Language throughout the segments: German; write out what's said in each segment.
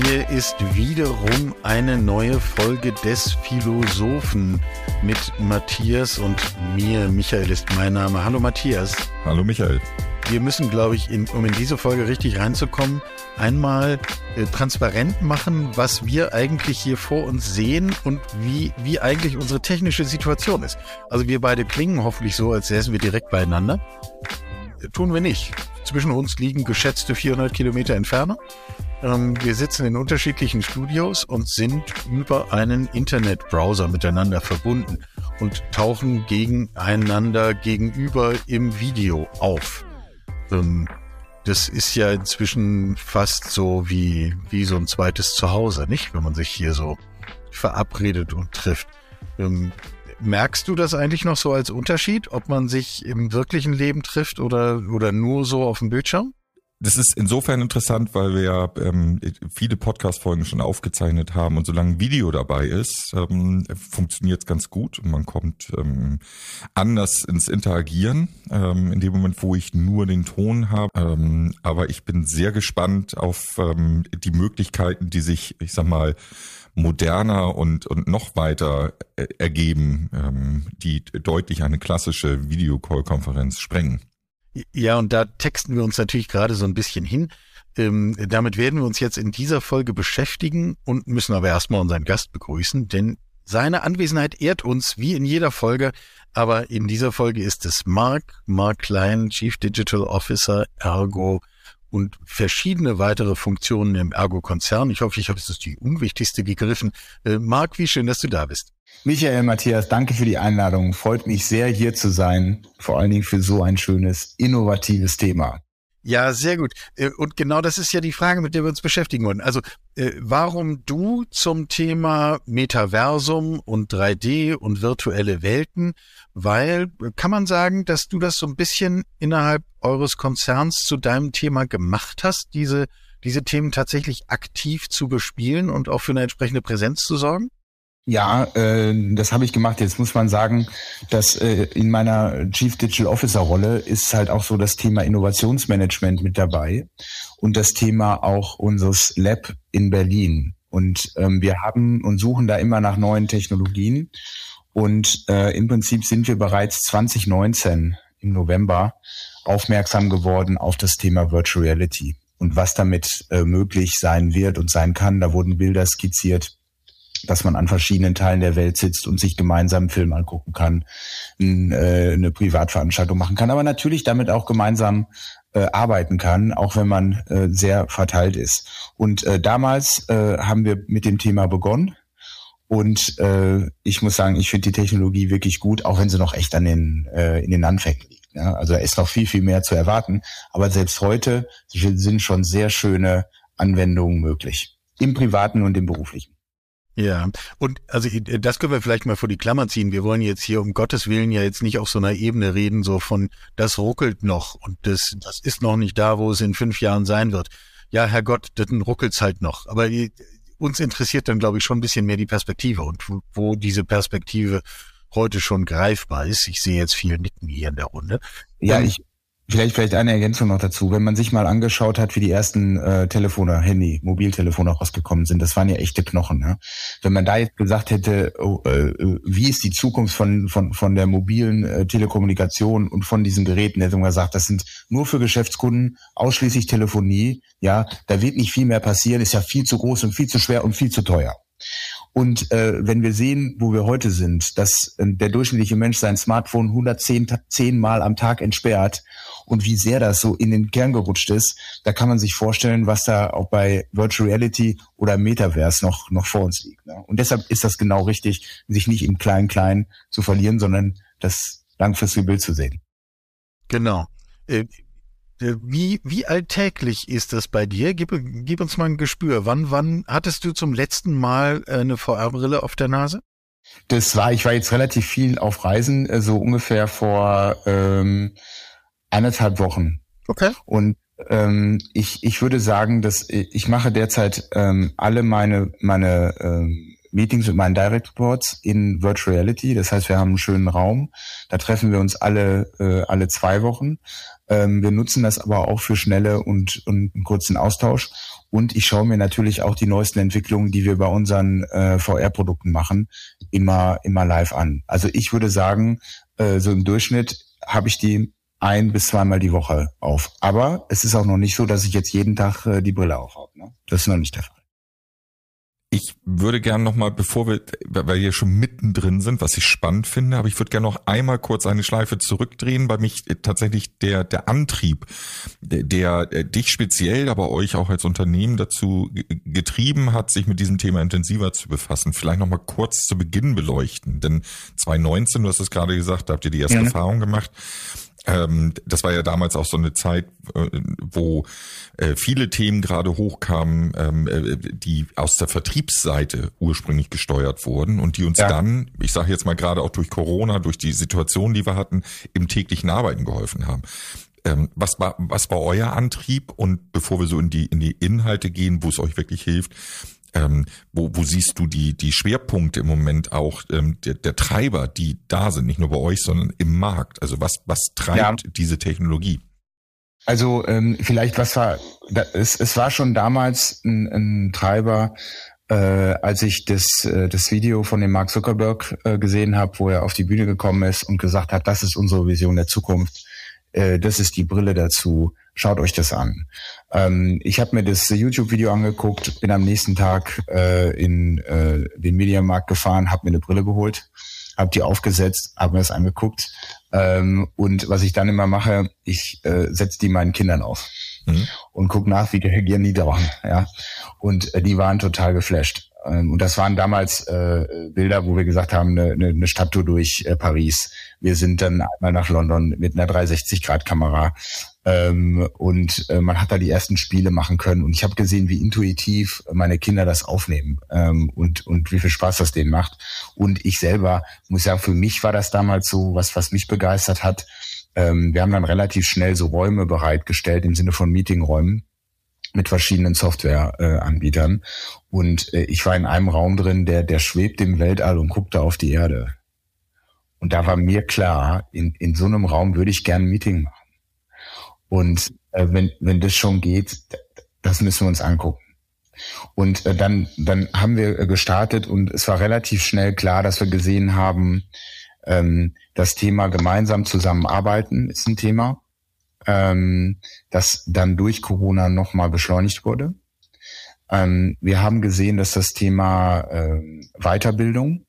Hier ist wiederum eine neue Folge des Philosophen mit Matthias und mir. Michael ist mein Name. Hallo Matthias. Hallo Michael. Wir müssen, glaube ich, in, um in diese Folge richtig reinzukommen, einmal äh, transparent machen, was wir eigentlich hier vor uns sehen und wie, wie eigentlich unsere technische Situation ist. Also wir beide klingen hoffentlich so, als säßen wir direkt beieinander. Äh, tun wir nicht. Zwischen uns liegen geschätzte 400 Kilometer Entfernung. Ähm, wir sitzen in unterschiedlichen Studios und sind über einen Internetbrowser miteinander verbunden und tauchen gegeneinander gegenüber im Video auf. Ähm, das ist ja inzwischen fast so wie, wie so ein zweites Zuhause, nicht? Wenn man sich hier so verabredet und trifft. Ähm, merkst du das eigentlich noch so als Unterschied, ob man sich im wirklichen Leben trifft oder, oder nur so auf dem Bildschirm? Das ist insofern interessant, weil wir ja ähm, viele Podcast-Folgen schon aufgezeichnet haben und solange Video dabei ist, ähm, funktioniert es ganz gut und man kommt ähm, anders ins Interagieren, ähm, in dem Moment, wo ich nur den Ton habe. Ähm, aber ich bin sehr gespannt auf ähm, die Möglichkeiten, die sich, ich sag mal, moderner und, und noch weiter äh, ergeben, ähm, die deutlich eine klassische Videocall-Konferenz sprengen. Ja, und da texten wir uns natürlich gerade so ein bisschen hin. Ähm, damit werden wir uns jetzt in dieser Folge beschäftigen und müssen aber erstmal unseren Gast begrüßen, denn seine Anwesenheit ehrt uns wie in jeder Folge, aber in dieser Folge ist es Mark, Mark Klein, Chief Digital Officer, Ergo und verschiedene weitere Funktionen im Ergo-Konzern. Ich hoffe, ich habe es die unwichtigste gegriffen. Äh, Mark, wie schön, dass du da bist. Michael, Matthias, danke für die Einladung. Freut mich sehr, hier zu sein. Vor allen Dingen für so ein schönes, innovatives Thema. Ja, sehr gut. Äh, und genau das ist ja die Frage, mit der wir uns beschäftigen wollen. Also, äh, warum du zum Thema Metaversum und 3D und virtuelle Welten? Weil, kann man sagen, dass du das so ein bisschen innerhalb eures Konzerns zu deinem Thema gemacht hast, diese, diese Themen tatsächlich aktiv zu bespielen und auch für eine entsprechende Präsenz zu sorgen? Ja, äh, das habe ich gemacht. Jetzt muss man sagen, dass äh, in meiner Chief Digital Officer Rolle ist halt auch so das Thema Innovationsmanagement mit dabei und das Thema auch unseres Lab in Berlin. Und ähm, wir haben und suchen da immer nach neuen Technologien. Und äh, im Prinzip sind wir bereits 2019 im November aufmerksam geworden auf das Thema Virtual Reality und was damit äh, möglich sein wird und sein kann. Da wurden Bilder skizziert dass man an verschiedenen Teilen der Welt sitzt und sich gemeinsam einen Film angucken kann, äh, eine Privatveranstaltung machen kann, aber natürlich damit auch gemeinsam äh, arbeiten kann, auch wenn man äh, sehr verteilt ist. Und damals haben wir mit dem Thema begonnen. Und äh, ich muss sagen, ich finde die Technologie wirklich gut, auch wenn sie noch echt an den, äh, in den Anfängen liegt. Ja? Also da ist noch viel, viel mehr zu erwarten. Aber selbst heute sind schon sehr schöne Anwendungen möglich. Im privaten und im beruflichen. Ja, und also das können wir vielleicht mal vor die Klammer ziehen. Wir wollen jetzt hier um Gottes Willen ja jetzt nicht auf so einer Ebene reden, so von das ruckelt noch und das, das ist noch nicht da, wo es in fünf Jahren sein wird. Ja, Herrgott, dann ruckelt's halt noch. Aber uns interessiert dann, glaube ich, schon ein bisschen mehr die Perspektive und wo diese Perspektive heute schon greifbar ist. Ich sehe jetzt viel Nicken hier in der Runde. Ja, ähm, ich, Vielleicht, vielleicht eine Ergänzung noch dazu. Wenn man sich mal angeschaut hat, wie die ersten äh, Telefone, Handy, Mobiltelefone rausgekommen sind, das waren ja echte Knochen. Ja? Wenn man da jetzt gesagt hätte, oh, äh, wie ist die Zukunft von, von, von der mobilen äh, Telekommunikation und von diesen Geräten, hätte man gesagt, das sind nur für Geschäftskunden, ausschließlich Telefonie, ja, da wird nicht viel mehr passieren, ist ja viel zu groß und viel zu schwer und viel zu teuer. Und äh, wenn wir sehen, wo wir heute sind, dass äh, der durchschnittliche Mensch sein Smartphone 110 10 Mal am Tag entsperrt und wie sehr das so in den Kern gerutscht ist, da kann man sich vorstellen, was da auch bei Virtual Reality oder Metaverse noch, noch vor uns liegt. Ne? Und deshalb ist das genau richtig, sich nicht im Klein-Klein zu verlieren, sondern das langfristige Bild zu sehen. Genau. Äh, wie, wie alltäglich ist das bei dir? Gib, gib uns mal ein Gespür. Wann, wann hattest du zum letzten Mal äh, eine VR-Brille auf der Nase? Das war, ich war jetzt relativ viel auf Reisen, äh, so ungefähr vor ähm, eineinhalb Wochen. Okay. Und ähm, ich, ich würde sagen, dass ich mache derzeit ähm, alle meine, meine ähm, Meetings mit meinen Direct Reports in Virtual Reality. Das heißt, wir haben einen schönen Raum. Da treffen wir uns alle, äh, alle zwei Wochen. Ähm, wir nutzen das aber auch für schnelle und, und einen kurzen Austausch. Und ich schaue mir natürlich auch die neuesten Entwicklungen, die wir bei unseren äh, VR-Produkten machen, immer, immer live an. Also ich würde sagen, äh, so im Durchschnitt habe ich die ein bis zweimal die Woche auf. Aber es ist auch noch nicht so, dass ich jetzt jeden Tag äh, die Brille aufhabe. Ne? Das ist noch nicht der Fall. Ich würde gerne noch mal, bevor wir, weil wir hier schon mittendrin sind, was ich spannend finde, aber ich würde gerne noch einmal kurz eine Schleife zurückdrehen, weil mich tatsächlich der der Antrieb, der, der dich speziell, aber euch auch als Unternehmen dazu getrieben hat, sich mit diesem Thema intensiver zu befassen. Vielleicht noch mal kurz zu Beginn beleuchten, denn 2019, du hast es gerade gesagt, da habt ihr die erste ja. Erfahrung gemacht. Ähm, das war ja damals auch so eine Zeit, äh, wo äh, viele Themen gerade hochkamen, ähm, äh, die aus der Vertriebsseite ursprünglich gesteuert wurden und die uns ja. dann, ich sage jetzt mal gerade auch durch Corona, durch die Situation, die wir hatten, im täglichen Arbeiten geholfen haben. Ähm, was war was war euer Antrieb und bevor wir so in die in die Inhalte gehen, wo es euch wirklich hilft, ähm, wo, wo siehst du die, die Schwerpunkte im Moment auch ähm, der, der Treiber, die da sind, nicht nur bei euch, sondern im Markt? Also was, was treibt ja. diese Technologie? Also ähm, vielleicht was war, es, es war schon damals ein, ein Treiber, äh, als ich das, äh, das Video von dem Mark Zuckerberg äh, gesehen habe, wo er auf die Bühne gekommen ist und gesagt hat, das ist unsere Vision der Zukunft, äh, das ist die Brille dazu, schaut euch das an. Ähm, ich habe mir das YouTube-Video angeguckt, bin am nächsten Tag äh, in äh, den Mediamarkt gefahren, habe mir eine Brille geholt, habe die aufgesetzt, habe mir das angeguckt ähm, und was ich dann immer mache, ich äh, setze die meinen Kindern auf mhm. und guck nach, wie reagieren die dauern. Ja? Und äh, die waren total geflasht. Ähm, und das waren damals äh, Bilder, wo wir gesagt haben, eine, eine, eine Stadttour durch äh, Paris. Wir sind dann einmal nach London mit einer 360-Grad-Kamera. Ähm, und äh, man hat da die ersten Spiele machen können. Und ich habe gesehen, wie intuitiv meine Kinder das aufnehmen ähm, und, und wie viel Spaß das denen macht. Und ich selber muss sagen, für mich war das damals so, was, was mich begeistert hat. Ähm, wir haben dann relativ schnell so Räume bereitgestellt im Sinne von Meetingräumen mit verschiedenen Softwareanbietern. Und äh, ich war in einem Raum drin, der, der schwebt im Weltall und guckte auf die Erde. Und da war mir klar, in, in so einem Raum würde ich gern ein Meeting machen. Und äh, wenn, wenn das schon geht, das müssen wir uns angucken. Und äh, dann, dann haben wir äh, gestartet und es war relativ schnell klar, dass wir gesehen haben, ähm, das Thema gemeinsam zusammenarbeiten ist ein Thema ähm, das dann durch Corona nochmal beschleunigt wurde. Ähm, wir haben gesehen, dass das Thema äh, Weiterbildung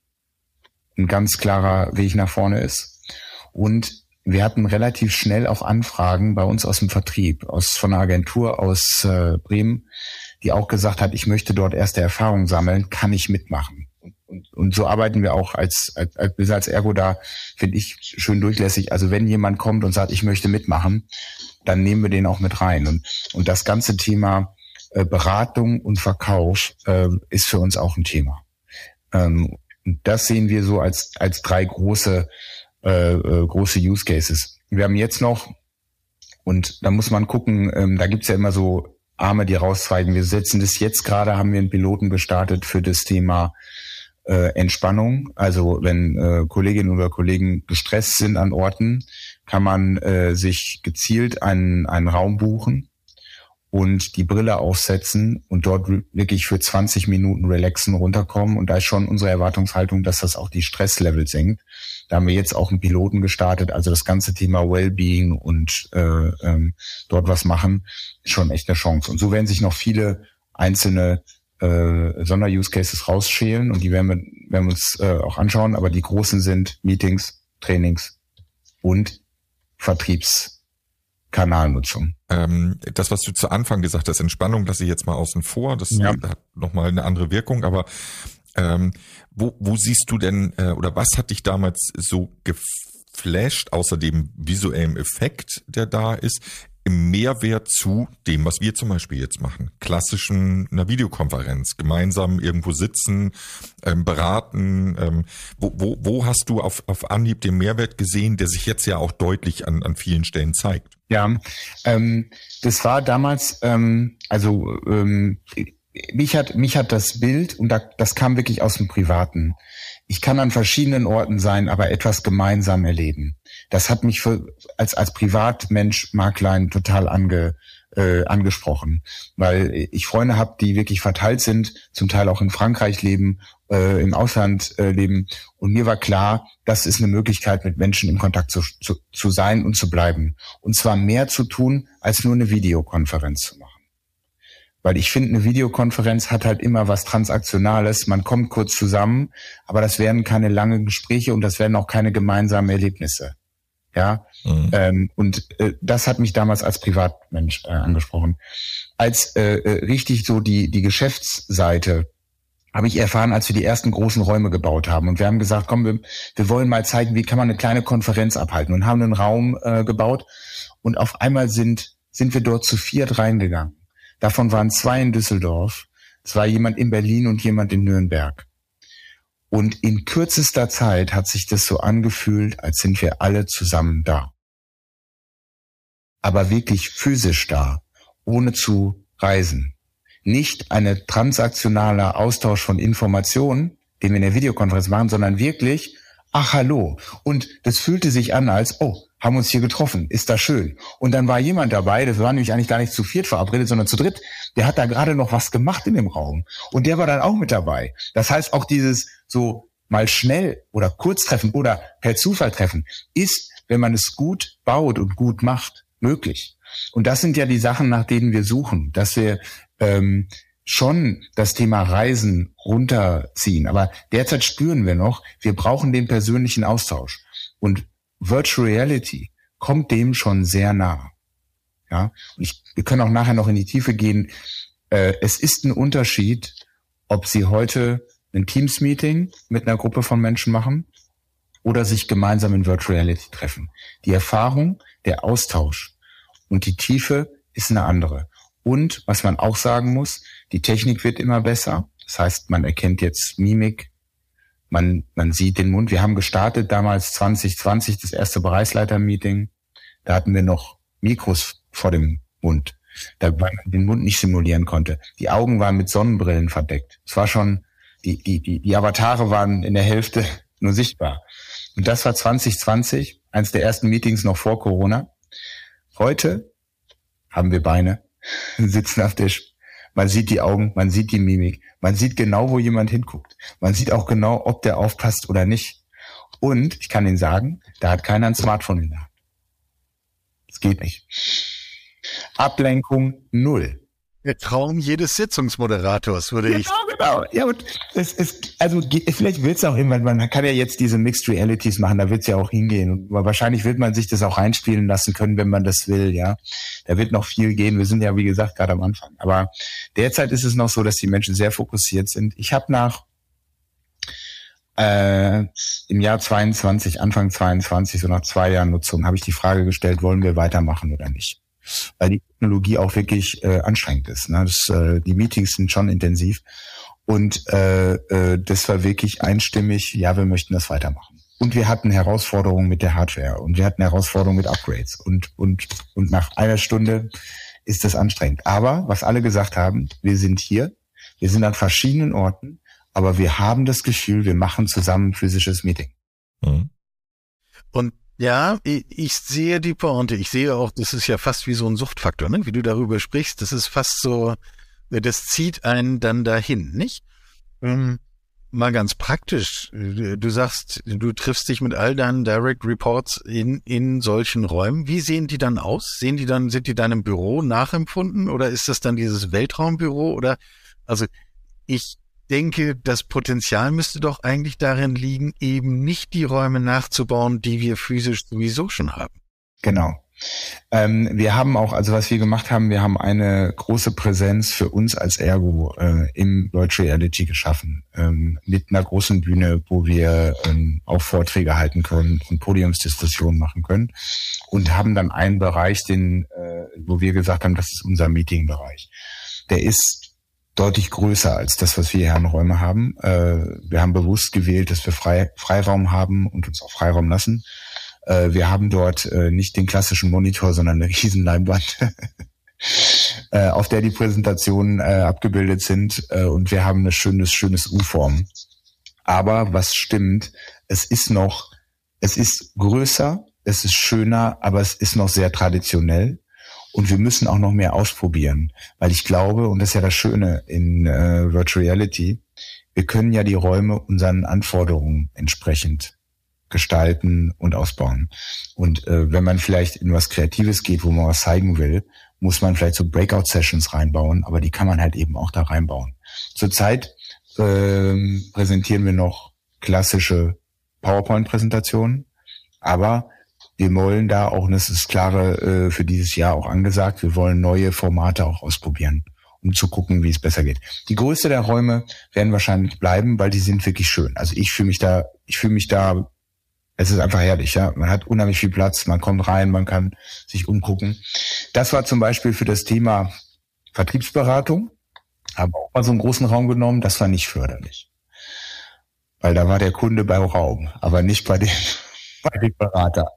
ein ganz klarer Weg nach vorne ist. Und wir hatten relativ schnell auch Anfragen bei uns aus dem Vertrieb, aus von einer Agentur aus äh, Bremen, die auch gesagt hat, ich möchte dort erste Erfahrungen sammeln, kann ich mitmachen und, und so arbeiten wir auch als, als, als, als Ergo da, finde ich, schön durchlässig. Also wenn jemand kommt und sagt, ich möchte mitmachen, dann nehmen wir den auch mit rein. Und, und das ganze Thema äh, Beratung und Verkauf äh, ist für uns auch ein Thema. Ähm, das sehen wir so als, als drei große, äh, äh, große Use Cases. Wir haben jetzt noch, und da muss man gucken, ähm, da gibt's ja immer so Arme, die rauszweigen. Wir setzen das jetzt gerade, haben wir einen Piloten gestartet für das Thema äh, Entspannung. Also wenn äh, Kolleginnen oder Kollegen gestresst sind an Orten, kann man äh, sich gezielt einen, einen Raum buchen und die Brille aufsetzen und dort wirklich für 20 Minuten relaxen, runterkommen. Und da ist schon unsere Erwartungshaltung, dass das auch die Stresslevel senkt. Da haben wir jetzt auch einen Piloten gestartet, also das ganze Thema Wellbeing und äh, ähm, dort was machen, ist schon echt eine Chance. Und so werden sich noch viele einzelne äh, Sonder-Use-Cases rausschälen und die werden wir, werden wir uns äh, auch anschauen, aber die großen sind Meetings, Trainings und Vertriebskanalnutzung. Ähm, das, was du zu Anfang gesagt hast, Entspannung lasse ich jetzt mal außen vor, das ja. hat nochmal eine andere Wirkung, aber ähm, wo, wo siehst du denn äh, oder was hat dich damals so geflasht, außer dem visuellen Effekt, der da ist, im Mehrwert zu dem, was wir zum Beispiel jetzt machen. Klassischen einer Videokonferenz, gemeinsam irgendwo sitzen, ähm, beraten. Ähm, wo, wo, wo hast du auf, auf Anhieb den Mehrwert gesehen, der sich jetzt ja auch deutlich an, an vielen Stellen zeigt? Ja, ähm, das war damals, ähm, also ähm, mich hat mich hat das Bild und da, das kam wirklich aus dem Privaten ich kann an verschiedenen Orten sein, aber etwas gemeinsam erleben. Das hat mich für, als, als Privatmensch Marklein total ange, äh, angesprochen, weil ich Freunde habe, die wirklich verteilt sind, zum Teil auch in Frankreich leben, äh, im Ausland äh, leben. Und mir war klar, das ist eine Möglichkeit, mit Menschen in Kontakt zu, zu, zu sein und zu bleiben. Und zwar mehr zu tun, als nur eine Videokonferenz zu machen. Weil ich finde, eine Videokonferenz hat halt immer was Transaktionales. Man kommt kurz zusammen, aber das werden keine langen Gespräche und das werden auch keine gemeinsamen Erlebnisse. Ja, mhm. ähm, und äh, das hat mich damals als Privatmensch äh, angesprochen. Als äh, äh, richtig so die die Geschäftsseite habe ich erfahren, als wir die ersten großen Räume gebaut haben. Und wir haben gesagt, komm, wir, wir wollen mal zeigen, wie kann man eine kleine Konferenz abhalten und haben einen Raum äh, gebaut. Und auf einmal sind sind wir dort zu viert reingegangen. Davon waren zwei in Düsseldorf, es war jemand in Berlin und jemand in Nürnberg. Und in kürzester Zeit hat sich das so angefühlt, als sind wir alle zusammen da. Aber wirklich physisch da, ohne zu reisen. Nicht eine transaktionaler Austausch von Informationen, den wir in der Videokonferenz machen, sondern wirklich, ach hallo. Und das fühlte sich an als, oh, haben uns hier getroffen, ist das schön. Und dann war jemand dabei, das war nämlich eigentlich gar nicht zu viert verabredet, sondern zu dritt, der hat da gerade noch was gemacht in dem Raum. Und der war dann auch mit dabei. Das heißt, auch dieses so mal schnell oder kurz treffen oder per Zufall treffen, ist, wenn man es gut baut und gut macht, möglich. Und das sind ja die Sachen, nach denen wir suchen, dass wir ähm, schon das Thema Reisen runterziehen. Aber derzeit spüren wir noch, wir brauchen den persönlichen Austausch. Und Virtual Reality kommt dem schon sehr nah. Ja, und ich, wir können auch nachher noch in die Tiefe gehen. Äh, es ist ein Unterschied, ob Sie heute ein Teams-Meeting mit einer Gruppe von Menschen machen oder sich gemeinsam in Virtual Reality treffen. Die Erfahrung, der Austausch und die Tiefe ist eine andere. Und was man auch sagen muss, die Technik wird immer besser. Das heißt, man erkennt jetzt Mimik, man, man sieht den Mund. Wir haben gestartet damals 2020, das erste Bereichsleiter-Meeting. Da hatten wir noch Mikros vor dem Mund, da man den Mund nicht simulieren konnte. Die Augen waren mit Sonnenbrillen verdeckt. Es war schon, die, die, die, die Avatare waren in der Hälfte nur sichtbar. Und das war 2020, eines der ersten Meetings noch vor Corona. Heute haben wir Beine, sitzen auf der man sieht die Augen, man sieht die Mimik, man sieht genau, wo jemand hinguckt. Man sieht auch genau, ob der aufpasst oder nicht. Und ich kann Ihnen sagen, da hat keiner ein Smartphone in der Hand. Das geht nicht. Ablenkung null. Der Traum jedes Sitzungsmoderators, würde genau, ich. Genau, ja, und es, es, also vielleicht wird es auch irgendwann, man kann ja jetzt diese Mixed Realities machen, da wird es ja auch hingehen. Und wahrscheinlich wird man sich das auch einspielen lassen können, wenn man das will, ja. Da wird noch viel gehen. Wir sind ja, wie gesagt, gerade am Anfang. Aber derzeit ist es noch so, dass die Menschen sehr fokussiert sind. Ich habe nach äh, im Jahr 22, Anfang 22, so nach zwei Jahren Nutzung, habe ich die Frage gestellt, wollen wir weitermachen oder nicht? Weil die Technologie auch wirklich äh, anstrengend ist. Ne? Das, äh, die Meetings sind schon intensiv und äh, äh, das war wirklich einstimmig, ja, wir möchten das weitermachen. Und wir hatten Herausforderungen mit der Hardware und wir hatten Herausforderungen mit Upgrades und und und nach einer Stunde ist das anstrengend. Aber was alle gesagt haben, wir sind hier, wir sind an verschiedenen Orten, aber wir haben das Gefühl, wir machen zusammen ein physisches Meeting. Mhm. Und ja, ich sehe die Pointe. Ich sehe auch, das ist ja fast wie so ein Suchtfaktor, ne? wie du darüber sprichst. Das ist fast so, das zieht einen dann dahin, nicht? Ähm, mal ganz praktisch. Du sagst, du triffst dich mit all deinen Direct Reports in, in solchen Räumen. Wie sehen die dann aus? Sehen die dann, sind die dann im Büro nachempfunden oder ist das dann dieses Weltraumbüro oder, also ich denke, das Potenzial müsste doch eigentlich darin liegen, eben nicht die Räume nachzubauen, die wir physisch sowieso schon haben. Genau. Ähm, wir haben auch, also was wir gemacht haben, wir haben eine große Präsenz für uns als Ergo äh, im Virtual Reality geschaffen, ähm, mit einer großen Bühne, wo wir ähm, auch Vorträge halten können und Podiumsdiskussionen machen können und haben dann einen Bereich, den, äh, wo wir gesagt haben, das ist unser Meetingbereich. Der ist deutlich größer als das, was wir hier in Räume haben. Äh, wir haben bewusst gewählt, dass wir Frei, Freiraum haben und uns auch Freiraum lassen. Äh, wir haben dort äh, nicht den klassischen Monitor, sondern eine riesen Leinwand, äh, auf der die Präsentationen äh, abgebildet sind. Äh, und wir haben eine schönes, schönes U-Form. Aber was stimmt, es ist noch, es ist größer, es ist schöner, aber es ist noch sehr traditionell. Und wir müssen auch noch mehr ausprobieren, weil ich glaube, und das ist ja das Schöne in äh, Virtual Reality, wir können ja die Räume unseren Anforderungen entsprechend gestalten und ausbauen. Und äh, wenn man vielleicht in was Kreatives geht, wo man was zeigen will, muss man vielleicht so Breakout-Sessions reinbauen, aber die kann man halt eben auch da reinbauen. Zurzeit äh, präsentieren wir noch klassische PowerPoint-Präsentationen, aber wir wollen da auch, und das ist klare äh, für dieses Jahr auch angesagt, wir wollen neue Formate auch ausprobieren, um zu gucken, wie es besser geht. Die Größe der Räume werden wahrscheinlich bleiben, weil die sind wirklich schön. Also ich fühle mich da, ich fühle mich da, es ist einfach herrlich, ja. Man hat unheimlich viel Platz, man kommt rein, man kann sich umgucken. Das war zum Beispiel für das Thema Vertriebsberatung, haben auch mal so einen großen Raum genommen, das war nicht förderlich. Weil da war der Kunde beim Raum, aber nicht bei dem, bei dem Berater.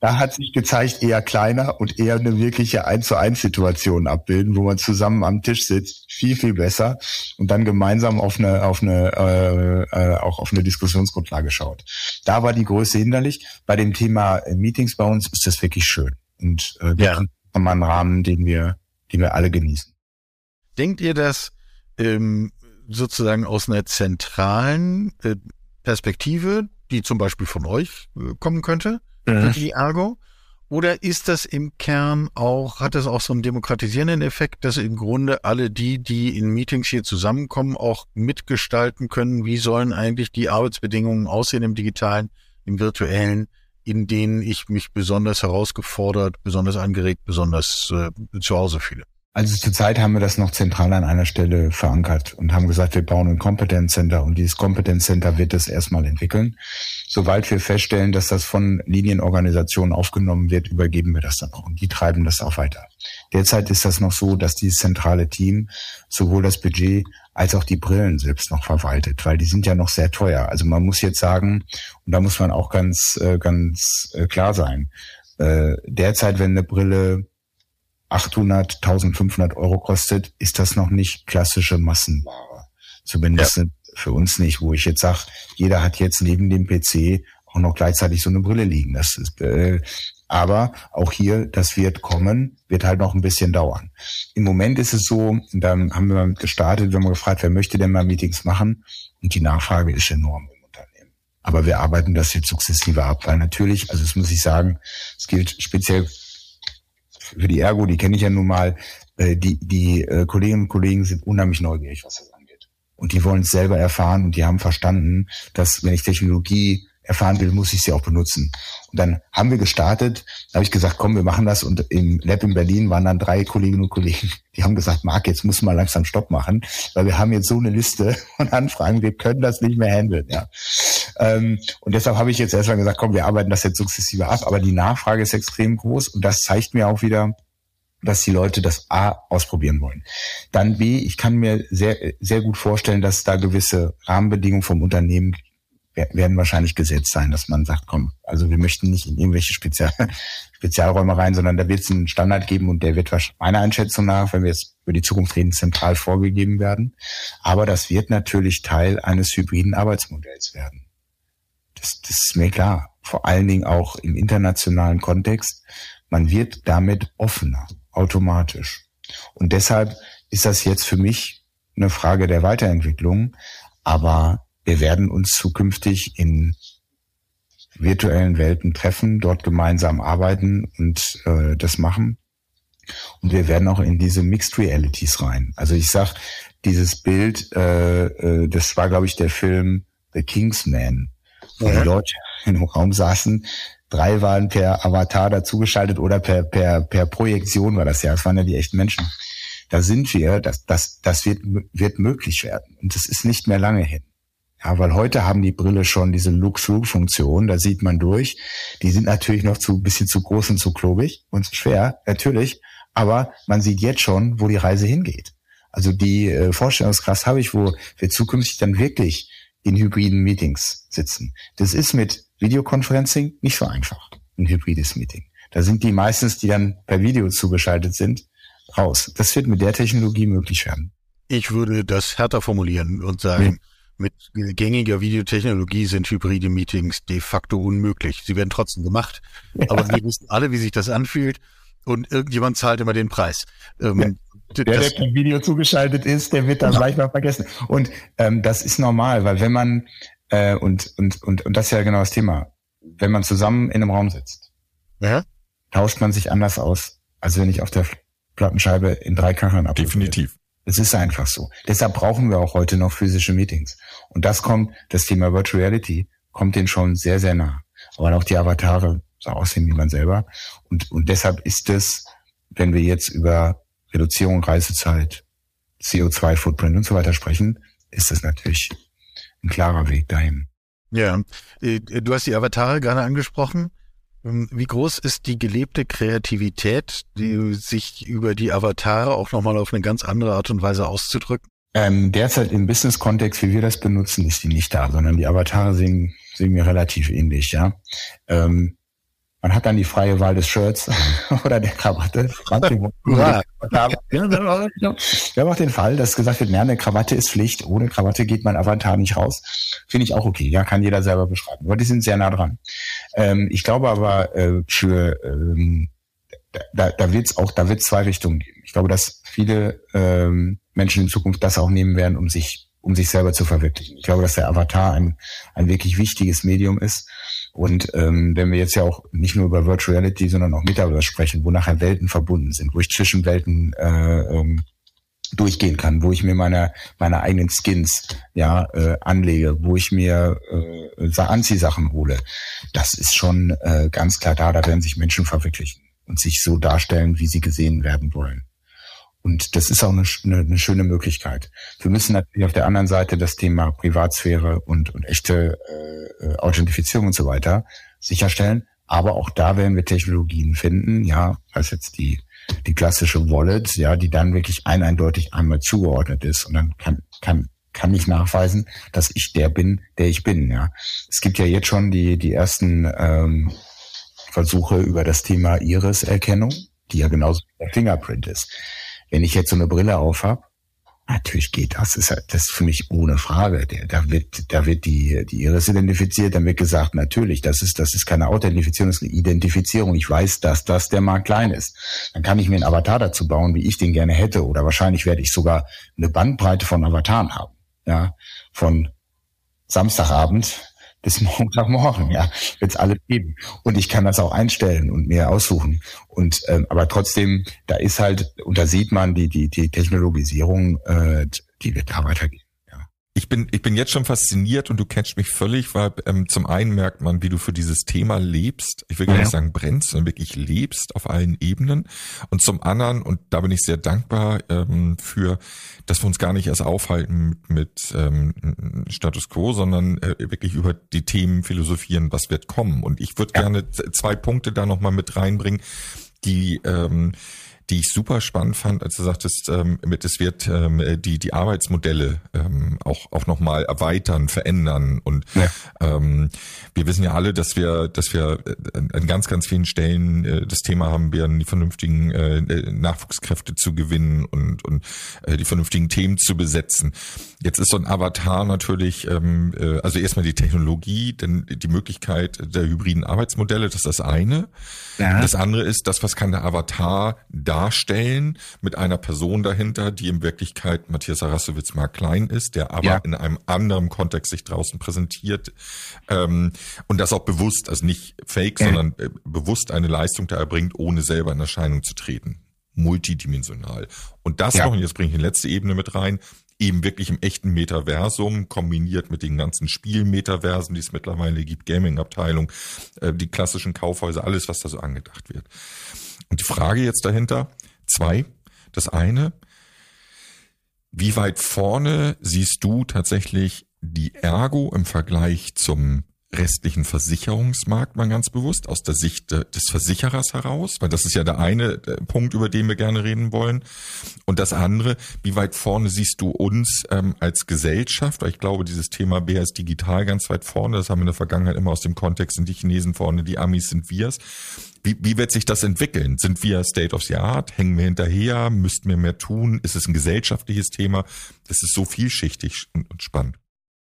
Da hat sich gezeigt, eher kleiner und eher eine wirkliche 1 zu 1 Situation abbilden, wo man zusammen am Tisch sitzt, viel, viel besser und dann gemeinsam auf eine, auf eine, äh, äh, auch auf eine Diskussionsgrundlage schaut. Da war die Größe hinderlich. Bei dem Thema Meetings bei uns ist das wirklich schön. Und äh, ja. haben einen Rahmen, den wir, den wir alle genießen. Denkt ihr, dass ähm, sozusagen aus einer zentralen äh, Perspektive, die zum Beispiel von euch äh, kommen könnte, mhm. die Argo? Oder ist das im Kern auch, hat das auch so einen demokratisierenden Effekt, dass im Grunde alle die, die in Meetings hier zusammenkommen, auch mitgestalten können, wie sollen eigentlich die Arbeitsbedingungen aussehen im digitalen, im virtuellen, in denen ich mich besonders herausgefordert, besonders angeregt, besonders äh, zu Hause fühle? Also zurzeit haben wir das noch zentral an einer Stelle verankert und haben gesagt, wir bauen ein Competence Center und dieses Competence Center wird es erstmal entwickeln. Sobald wir feststellen, dass das von Linienorganisationen aufgenommen wird, übergeben wir das dann auch und die treiben das auch weiter. Derzeit ist das noch so, dass dieses zentrale Team sowohl das Budget als auch die Brillen selbst noch verwaltet, weil die sind ja noch sehr teuer. Also man muss jetzt sagen, und da muss man auch ganz, äh, ganz äh, klar sein, äh, derzeit, wenn eine Brille 800, 1500 Euro kostet, ist das noch nicht klassische Massenware. Zumindest ja. für uns nicht, wo ich jetzt sage, jeder hat jetzt neben dem PC auch noch gleichzeitig so eine Brille liegen. Das ist, äh, aber auch hier, das wird kommen, wird halt noch ein bisschen dauern. Im Moment ist es so, dann haben wir gestartet, wir haben gefragt, wer möchte denn mal Meetings machen? Und die Nachfrage ist enorm im Unternehmen. Aber wir arbeiten das jetzt sukzessive ab, weil natürlich, also das muss ich sagen, es gilt speziell für die Ergo, die kenne ich ja nun mal, äh, die, die äh, Kolleginnen und Kollegen sind unheimlich neugierig, was das angeht. Und die wollen es selber erfahren und die haben verstanden, dass wenn ich Technologie erfahren will, muss ich sie auch benutzen. Und dann haben wir gestartet, da habe ich gesagt, komm, wir machen das. Und im Lab in Berlin waren dann drei Kolleginnen und Kollegen, die haben gesagt, Marc, jetzt muss mal langsam Stopp machen, weil wir haben jetzt so eine Liste von Anfragen, wir können das nicht mehr handeln. Ja. Ähm, und deshalb habe ich jetzt erstmal gesagt, komm, wir arbeiten das jetzt sukzessive ab. Aber die Nachfrage ist extrem groß und das zeigt mir auch wieder, dass die Leute das A ausprobieren wollen. Dann B, ich kann mir sehr, sehr gut vorstellen, dass da gewisse Rahmenbedingungen vom Unternehmen werden wahrscheinlich gesetzt sein, dass man sagt, komm, also wir möchten nicht in irgendwelche Spezial Spezialräume rein, sondern da wird es einen Standard geben und der wird meiner Einschätzung nach, wenn wir jetzt über die Zukunft reden, zentral vorgegeben werden. Aber das wird natürlich Teil eines hybriden Arbeitsmodells werden. Das, das ist mir klar. Vor allen Dingen auch im internationalen Kontext. Man wird damit offener, automatisch. Und deshalb ist das jetzt für mich eine Frage der Weiterentwicklung. Aber wir werden uns zukünftig in virtuellen Welten treffen, dort gemeinsam arbeiten und äh, das machen. Und wir werden auch in diese Mixed Realities rein. Also ich sag, dieses Bild, äh, äh, das war, glaube ich, der Film The Kingsman, wo ja. die Leute in einem Raum saßen. Drei waren per Avatar dazugeschaltet oder per, per, per Projektion war das ja. Das waren ja die echten Menschen. Da sind wir, das, das, das wird, wird möglich werden. Und das ist nicht mehr lange hin. Ja, weil heute haben die Brille schon diese Look-Through-Funktion, da sieht man durch. Die sind natürlich noch zu bisschen zu groß und zu klobig und zu schwer, natürlich. Aber man sieht jetzt schon, wo die Reise hingeht. Also die äh, Vorstellungskraft habe ich, wo wir zukünftig dann wirklich in hybriden Meetings sitzen. Das ist mit Videoconferencing nicht so einfach, ein hybrides Meeting. Da sind die meistens, die dann per Video zugeschaltet sind, raus. Das wird mit der Technologie möglich werden. Ich würde das härter formulieren und sagen, ja mit gängiger Videotechnologie sind hybride Meetings de facto unmöglich. Sie werden trotzdem gemacht, aber wir wissen alle, wie sich das anfühlt. und irgendjemand zahlt immer den Preis. Ähm, der, der per Video zugeschaltet ist, der wird dann gleich mal vergessen. Und ähm, das ist normal, weil wenn man äh, und, und, und, und das ist ja genau das Thema, wenn man zusammen in einem Raum sitzt, ja? tauscht man sich anders aus, als wenn ich auf der Plattenscheibe in drei Kacheln ab. Definitiv. Es ist einfach so. Deshalb brauchen wir auch heute noch physische Meetings. Und das kommt, das Thema Virtual Reality kommt denen schon sehr, sehr nah. Aber auch die Avatare so aussehen wie man selber. Und, und deshalb ist es, wenn wir jetzt über Reduzierung, Reisezeit, CO2-Footprint und so weiter sprechen, ist das natürlich ein klarer Weg dahin. Ja, äh, du hast die Avatare gerade angesprochen. Ähm, wie groß ist die gelebte Kreativität, die sich über die Avatare auch nochmal auf eine ganz andere Art und Weise auszudrücken? Ähm, derzeit im Business-Kontext, wie wir das benutzen, ist die nicht da, sondern die Avatare sehen, sehen mir relativ ähnlich, ja. Ähm, man hat dann die freie Wahl des Shirts oder der Krawatte. Wir haben auch den Fall, dass gesagt wird, eine Krawatte ist Pflicht. Ohne Krawatte geht mein Avatar nicht raus. Finde ich auch okay. Ja, kann jeder selber beschreiben. Aber die sind sehr nah dran. Ähm, ich glaube aber, äh, für, ähm, da, da wird es auch, da wird zwei Richtungen geben. Ich glaube, dass viele ähm, Menschen in Zukunft das auch nehmen werden, um sich, um sich selber zu verwirklichen. Ich glaube, dass der Avatar ein, ein wirklich wichtiges Medium ist und ähm, wenn wir jetzt ja auch nicht nur über Virtual Reality, sondern auch Metaverse sprechen, wo nachher Welten verbunden sind, wo ich zwischen Welten äh, ähm, durchgehen kann, wo ich mir meine meine eigenen Skins ja äh, anlege, wo ich mir äh, Anziehsachen hole, das ist schon äh, ganz klar da. Da werden sich Menschen verwirklichen und sich so darstellen, wie sie gesehen werden wollen. Und das ist auch eine, eine, schöne Möglichkeit. Wir müssen natürlich auf der anderen Seite das Thema Privatsphäre und, und echte äh, äh, Authentifizierung und so weiter sicherstellen. Aber auch da werden wir Technologien finden, ja, als jetzt die, die klassische Wallet, ja, die dann wirklich ein eindeutig einmal zugeordnet ist und dann kann, kann, kann ich nachweisen, dass ich der bin, der ich bin, ja. Es gibt ja jetzt schon die, die ersten ähm, Versuche über das Thema Iris-Erkennung, die ja genauso wie der Fingerprint ist. Wenn ich jetzt so eine Brille auf habe, natürlich geht das. Ist das ist für mich ohne Frage. Da wird, da wird die, die Iris identifiziert, dann wird gesagt, natürlich, das ist, das ist keine Authentifizierung, das ist eine Identifizierung. Ich weiß, dass das der Markt klein ist. Dann kann ich mir einen Avatar dazu bauen, wie ich den gerne hätte. Oder wahrscheinlich werde ich sogar eine Bandbreite von Avataren haben. Ja, von Samstagabend bis Montagmorgen, ja, wird's alles geben. Und ich kann das auch einstellen und mir aussuchen. Und ähm, aber trotzdem, da ist halt, und da sieht man die die die Technologisierung, äh, die wird da weitergehen. Ich bin, ich bin jetzt schon fasziniert und du kennst mich völlig, weil ähm, zum einen merkt man, wie du für dieses Thema lebst. Ich will gar ja. nicht sagen brennst, sondern wirklich lebst auf allen Ebenen. Und zum anderen, und da bin ich sehr dankbar ähm, für, dass wir uns gar nicht erst aufhalten mit, mit ähm, Status Quo, sondern äh, wirklich über die Themen philosophieren, was wird kommen. Und ich würde ja. gerne zwei Punkte da nochmal mit reinbringen, die ähm, die ich super spannend fand, als du sagtest, ähm, mit es wird ähm, die die Arbeitsmodelle ähm, auch auch noch mal erweitern, verändern und ja. ähm, wir wissen ja alle, dass wir dass wir äh, an ganz ganz vielen Stellen äh, das Thema haben, wir die vernünftigen äh, Nachwuchskräfte zu gewinnen und und äh, die vernünftigen Themen zu besetzen. Jetzt ist so ein Avatar natürlich, ähm, äh, also erstmal die Technologie, denn die Möglichkeit der hybriden Arbeitsmodelle, das ist das eine. Ja. Das andere ist, das, was kann der Avatar darstellen mit einer Person dahinter, die in Wirklichkeit Matthias Arassowitz mal klein ist, der aber ja. in einem anderen Kontext sich draußen präsentiert ähm, und das auch bewusst, also nicht fake, ja. sondern äh, bewusst eine Leistung da erbringt, ohne selber in Erscheinung zu treten multidimensional. Und das ja. noch, und jetzt bringe ich die letzte Ebene mit rein, eben wirklich im echten Metaversum kombiniert mit den ganzen Spielmetaversen, die es mittlerweile gibt, Gaming-Abteilung, äh, die klassischen Kaufhäuser, alles, was da so angedacht wird. Und die Frage jetzt dahinter, zwei. Das eine, wie weit vorne siehst du tatsächlich die Ergo im Vergleich zum restlichen Versicherungsmarkt mal ganz bewusst aus der Sicht des Versicherers heraus, weil das ist ja der eine äh, Punkt, über den wir gerne reden wollen. Und das andere, wie weit vorne siehst du uns ähm, als Gesellschaft? Weil ich glaube, dieses Thema ist digital ganz weit vorne. Das haben wir in der Vergangenheit immer aus dem Kontext, sind die Chinesen vorne, die Amis sind wir's. Wie, wie wird sich das entwickeln? Sind wir State of the Art? Hängen wir hinterher? Müssten wir mehr tun? Ist es ein gesellschaftliches Thema? Das ist so vielschichtig und spannend.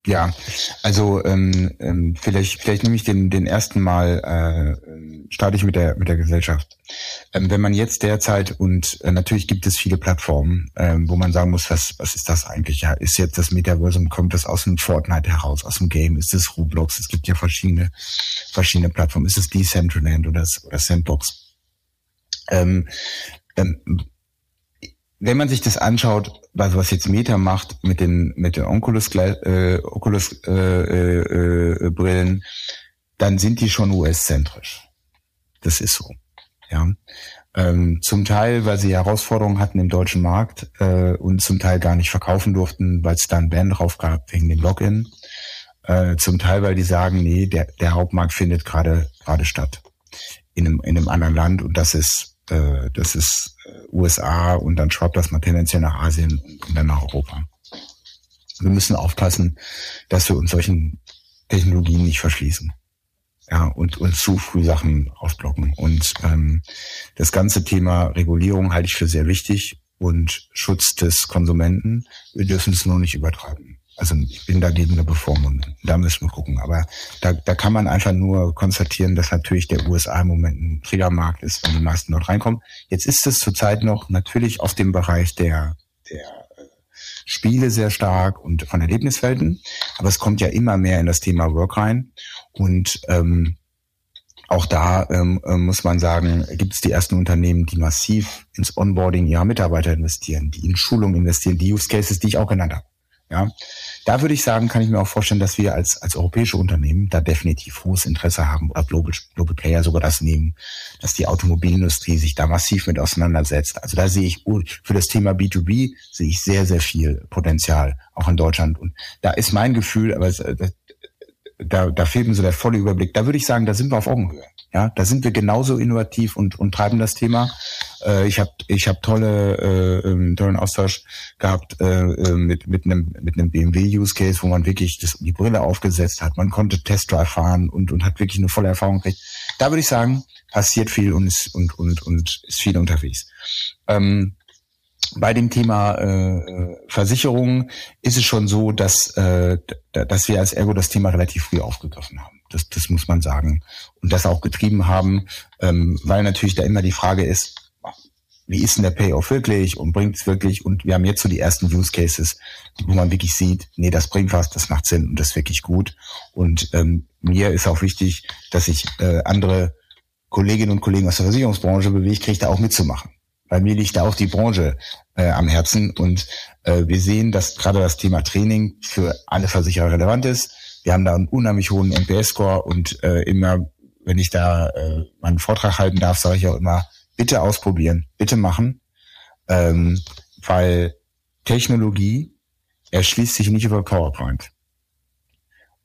Ja, also ähm, ähm, vielleicht vielleicht nehme ich den den ersten Mal äh, starte ich mit der mit der Gesellschaft. Ähm, wenn man jetzt derzeit und äh, natürlich gibt es viele Plattformen, ähm, wo man sagen muss, was was ist das eigentlich? Ja, ist jetzt das Metaversum kommt das aus dem Fortnite heraus, aus dem Game? Ist es Roblox? Es gibt ja verschiedene verschiedene Plattformen. Ist es Decentraland oder, oder Sandbox? Ähm, ähm, wenn man sich das anschaut, was, was jetzt Meta macht mit den mit den Oculus äh, Oculus äh, äh, äh, Brillen, dann sind die schon US-zentrisch. Das ist so. Ja. Ähm, zum Teil, weil sie Herausforderungen hatten im deutschen Markt äh, und zum Teil gar nicht verkaufen durften, weil es da ein Ban drauf gab wegen dem Login. Äh, zum Teil, weil die sagen, nee, der, der Hauptmarkt findet gerade gerade statt in einem, in einem anderen Land und das ist äh, das ist USA und dann schwappt das mal tendenziell nach Asien und dann nach Europa. Wir müssen aufpassen, dass wir uns solchen Technologien nicht verschließen. Ja, und, und zu früh Sachen ausblocken. Und ähm, das ganze Thema Regulierung halte ich für sehr wichtig und Schutz des Konsumenten. Wir dürfen es nur nicht übertreiben. Also ich bin dagegen eine Bevormundung. Da müssen wir gucken. Aber da, da kann man einfach nur konstatieren, dass natürlich der USA im Moment ein Triggermarkt ist, wenn die meisten dort reinkommen. Jetzt ist es zurzeit noch natürlich auf dem Bereich der, der äh, Spiele sehr stark und von Erlebniswelten. Aber es kommt ja immer mehr in das Thema Work rein. Und ähm, auch da ähm, äh, muss man sagen, gibt es die ersten Unternehmen, die massiv ins Onboarding ihrer Mitarbeiter investieren, die in Schulung investieren, die Use Cases, die ich auch genannt habe. Ja, da würde ich sagen, kann ich mir auch vorstellen, dass wir als, als europäische Unternehmen da definitiv hohes Interesse haben oder Global, Global Player sogar das nehmen, dass die Automobilindustrie sich da massiv mit auseinandersetzt. Also da sehe ich für das Thema B2B sehe ich sehr, sehr viel Potenzial, auch in Deutschland. Und da ist mein Gefühl, aber da, da fehlt mir so der volle Überblick. Da würde ich sagen, da sind wir auf Augenhöhe. Ja, da sind wir genauso innovativ und, und treiben das Thema. Äh, ich habe ich hab tolle äh, ähm, tollen Austausch gehabt äh, äh, mit mit einem mit einem BMW Use Case, wo man wirklich das, die Brille aufgesetzt hat. Man konnte Testdrive fahren und und hat wirklich eine volle Erfahrung gekriegt. Da würde ich sagen, passiert viel und ist und und und ist viel unterwegs. Ähm, bei dem Thema äh, Versicherung ist es schon so, dass, äh, dass wir als Ergo das Thema relativ früh aufgegriffen haben. Das, das muss man sagen. Und das auch getrieben haben, ähm, weil natürlich da immer die Frage ist, wie ist denn der Payoff wirklich und bringt es wirklich? Und wir haben jetzt so die ersten Use Cases, wo man wirklich sieht, nee, das bringt was, das macht Sinn und das ist wirklich gut. Und ähm, mir ist auch wichtig, dass ich äh, andere Kolleginnen und Kollegen aus der Versicherungsbranche bewege, kriege da auch mitzumachen. Bei mir liegt da auch die Branche äh, am Herzen und äh, wir sehen, dass gerade das Thema Training für alle Versicherer relevant ist. Wir haben da einen unheimlich hohen NPS-Score und äh, immer, wenn ich da äh, meinen Vortrag halten darf, sage ich auch immer, bitte ausprobieren, bitte machen, ähm, weil Technologie erschließt sich nicht über PowerPoint.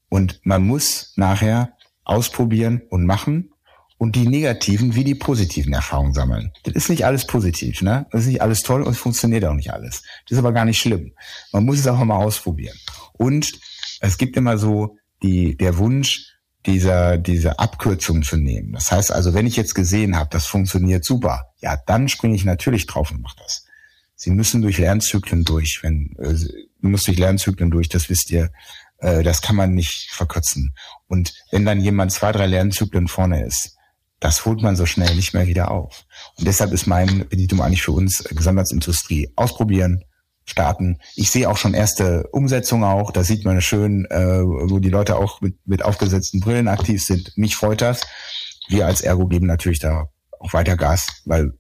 Und man muss nachher ausprobieren und machen und die negativen wie die positiven Erfahrungen sammeln. Das ist nicht alles positiv, ne? Das ist nicht alles toll und es funktioniert auch nicht alles. Das ist aber gar nicht schlimm. Man muss es auch mal ausprobieren. Und es gibt immer so die, der Wunsch, dieser, diese Abkürzung zu nehmen. Das heißt also, wenn ich jetzt gesehen habe, das funktioniert super, ja, dann springe ich natürlich drauf und mache das. Sie müssen durch Lernzyklen durch, wenn, äh, du musst durch Lernzyklen durch, das wisst ihr, äh, das kann man nicht verkürzen. Und wenn dann jemand zwei, drei Lernzyklen vorne ist, das holt man so schnell nicht mehr wieder auf. Und deshalb ist mein Petitum eigentlich für uns äh, Gesamtheitsindustrie ausprobieren, starten. Ich sehe auch schon erste Umsetzungen auch. Da sieht man schön, äh, wo die Leute auch mit, mit aufgesetzten Brillen aktiv sind. Mich freut das. Wir als Ergo geben natürlich da auch weiter Gas, weil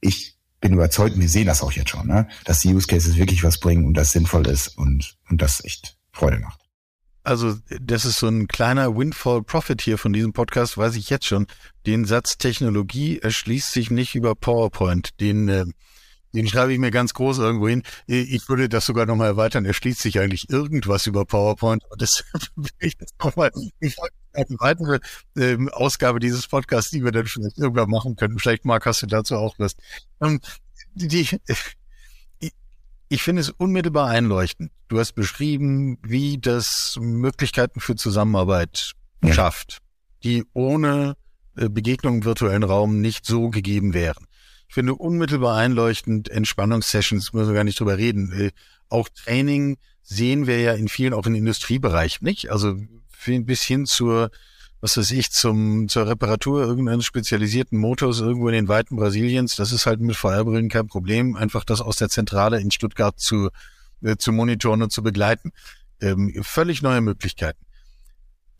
ich bin überzeugt, wir sehen das auch jetzt schon, ne? dass die Use Cases wirklich was bringen und das sinnvoll ist und, und das echt Freude macht. Also das ist so ein kleiner Windfall Profit hier von diesem Podcast, weiß ich jetzt schon. Den Satz Technologie erschließt sich nicht über PowerPoint. Den, äh, den schreibe ich mir ganz groß irgendwo hin. Ich würde das sogar nochmal erweitern. Erschließt sich eigentlich irgendwas über PowerPoint. Und das will ich jetzt nochmal eine weitere ähm, Ausgabe dieses Podcasts, die wir dann vielleicht irgendwann machen können. Vielleicht, Marc, hast du dazu auch Lust. Ähm, die, ich finde es unmittelbar einleuchtend. Du hast beschrieben, wie das Möglichkeiten für Zusammenarbeit ja. schafft, die ohne äh, Begegnung im virtuellen Raum nicht so gegeben wären. Ich finde unmittelbar einleuchtend Entspannungssessions, müssen wir gar nicht drüber reden. Äh, auch Training sehen wir ja in vielen, auch im Industriebereich, nicht? Also bis hin zur, was weiß ich, zum, zur Reparatur irgendeines spezialisierten Motors irgendwo in den Weiten Brasiliens. Das ist halt mit VR-Brillen kein Problem, einfach das aus der Zentrale in Stuttgart zu, äh, zu monitoren und zu begleiten. Ähm, völlig neue Möglichkeiten.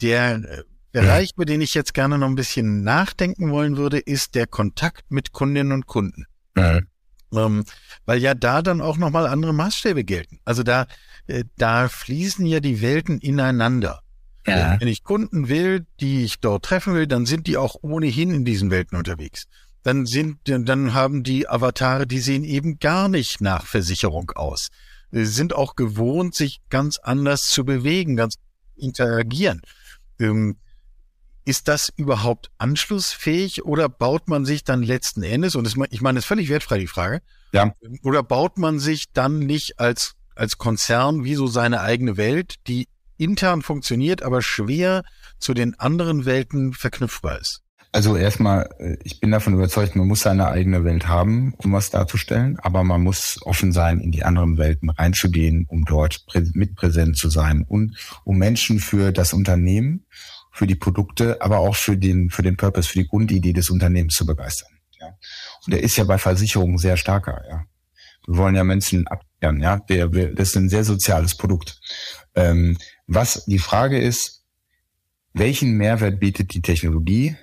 Der äh, Bereich, über den ich jetzt gerne noch ein bisschen nachdenken wollen würde, ist der Kontakt mit Kundinnen und Kunden. Ja. Ähm, weil ja da dann auch nochmal andere Maßstäbe gelten. Also da, äh, da fließen ja die Welten ineinander. Ja. Wenn ich Kunden will, die ich dort treffen will, dann sind die auch ohnehin in diesen Welten unterwegs. Dann sind, dann haben die Avatare, die sehen eben gar nicht nach Versicherung aus. Sie sind auch gewohnt, sich ganz anders zu bewegen, ganz interagieren. Ähm, ist das überhaupt anschlussfähig oder baut man sich dann letzten Endes, und das, ich meine, das ist völlig wertfrei die Frage, ja. oder baut man sich dann nicht als, als Konzern wie so seine eigene Welt, die intern funktioniert, aber schwer zu den anderen Welten verknüpfbar ist? Also erstmal, äh, ich bin davon überzeugt, man muss seine eigene Welt haben, um was darzustellen, aber man muss offen sein, in die anderen Welten reinzugehen, um dort mit präsent zu sein und um Menschen für das Unternehmen für die Produkte, aber auch für den, für den Purpose, für die Grundidee des Unternehmens zu begeistern. Ja. Und der ist ja bei Versicherungen sehr starker, ja. Wir wollen ja Menschen abwehren, ja. Der, das ist ein sehr soziales Produkt. Ähm, was die Frage ist, welchen Mehrwert bietet die Technologie,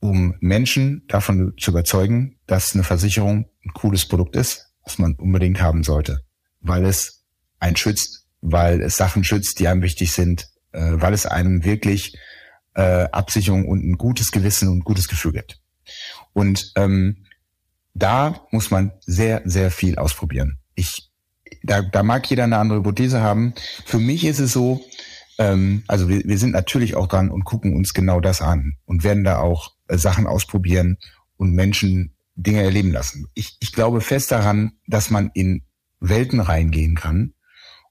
um Menschen davon zu überzeugen, dass eine Versicherung ein cooles Produkt ist, was man unbedingt haben sollte, weil es einen schützt, weil es Sachen schützt, die einem wichtig sind, äh, weil es einem wirklich äh, Absicherung und ein gutes Gewissen und ein gutes Gefühl gibt. Und ähm, da muss man sehr, sehr viel ausprobieren. Ich, da, da mag jeder eine andere Hypothese haben. Für mich ist es so, ähm, also wir, wir sind natürlich auch dran und gucken uns genau das an und werden da auch äh, Sachen ausprobieren und Menschen Dinge erleben lassen. Ich, ich glaube fest daran, dass man in Welten reingehen kann,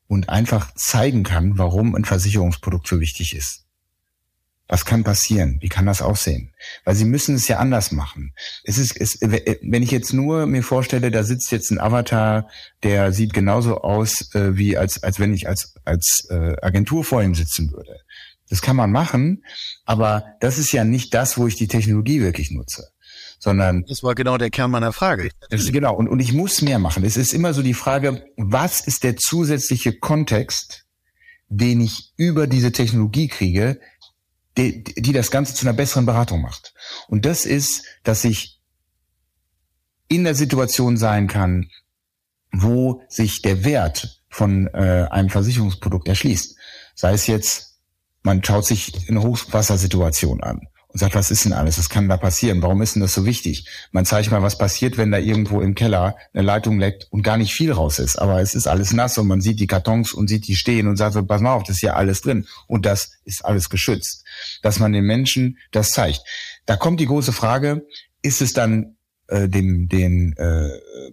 und einfach zeigen kann, warum ein Versicherungsprodukt so wichtig ist. Was kann passieren? Wie kann das aussehen? Weil sie müssen es ja anders machen. Es ist, es, wenn ich jetzt nur mir vorstelle, da sitzt jetzt ein Avatar, der sieht genauso aus, äh, wie als, als wenn ich als, als äh, Agentur vor ihm sitzen würde. Das kann man machen, aber das ist ja nicht das, wo ich die Technologie wirklich nutze sondern. Das war genau der Kern meiner Frage. Genau. Und, und ich muss mehr machen. Es ist immer so die Frage, was ist der zusätzliche Kontext, den ich über diese Technologie kriege, die, die das Ganze zu einer besseren Beratung macht. Und das ist, dass ich in der Situation sein kann, wo sich der Wert von äh, einem Versicherungsprodukt erschließt. Sei es jetzt, man schaut sich eine Hochwassersituation an und sagt, was ist denn alles? Was kann da passieren? Warum ist denn das so wichtig? Man zeigt mal, was passiert, wenn da irgendwo im Keller eine Leitung leckt und gar nicht viel raus ist. Aber es ist alles nass und man sieht die Kartons und sieht die stehen und sagt pass mal auf, das ist ja alles drin. Und das ist alles geschützt. Dass man den Menschen das zeigt. Da kommt die große Frage, ist es dann äh, dem den äh,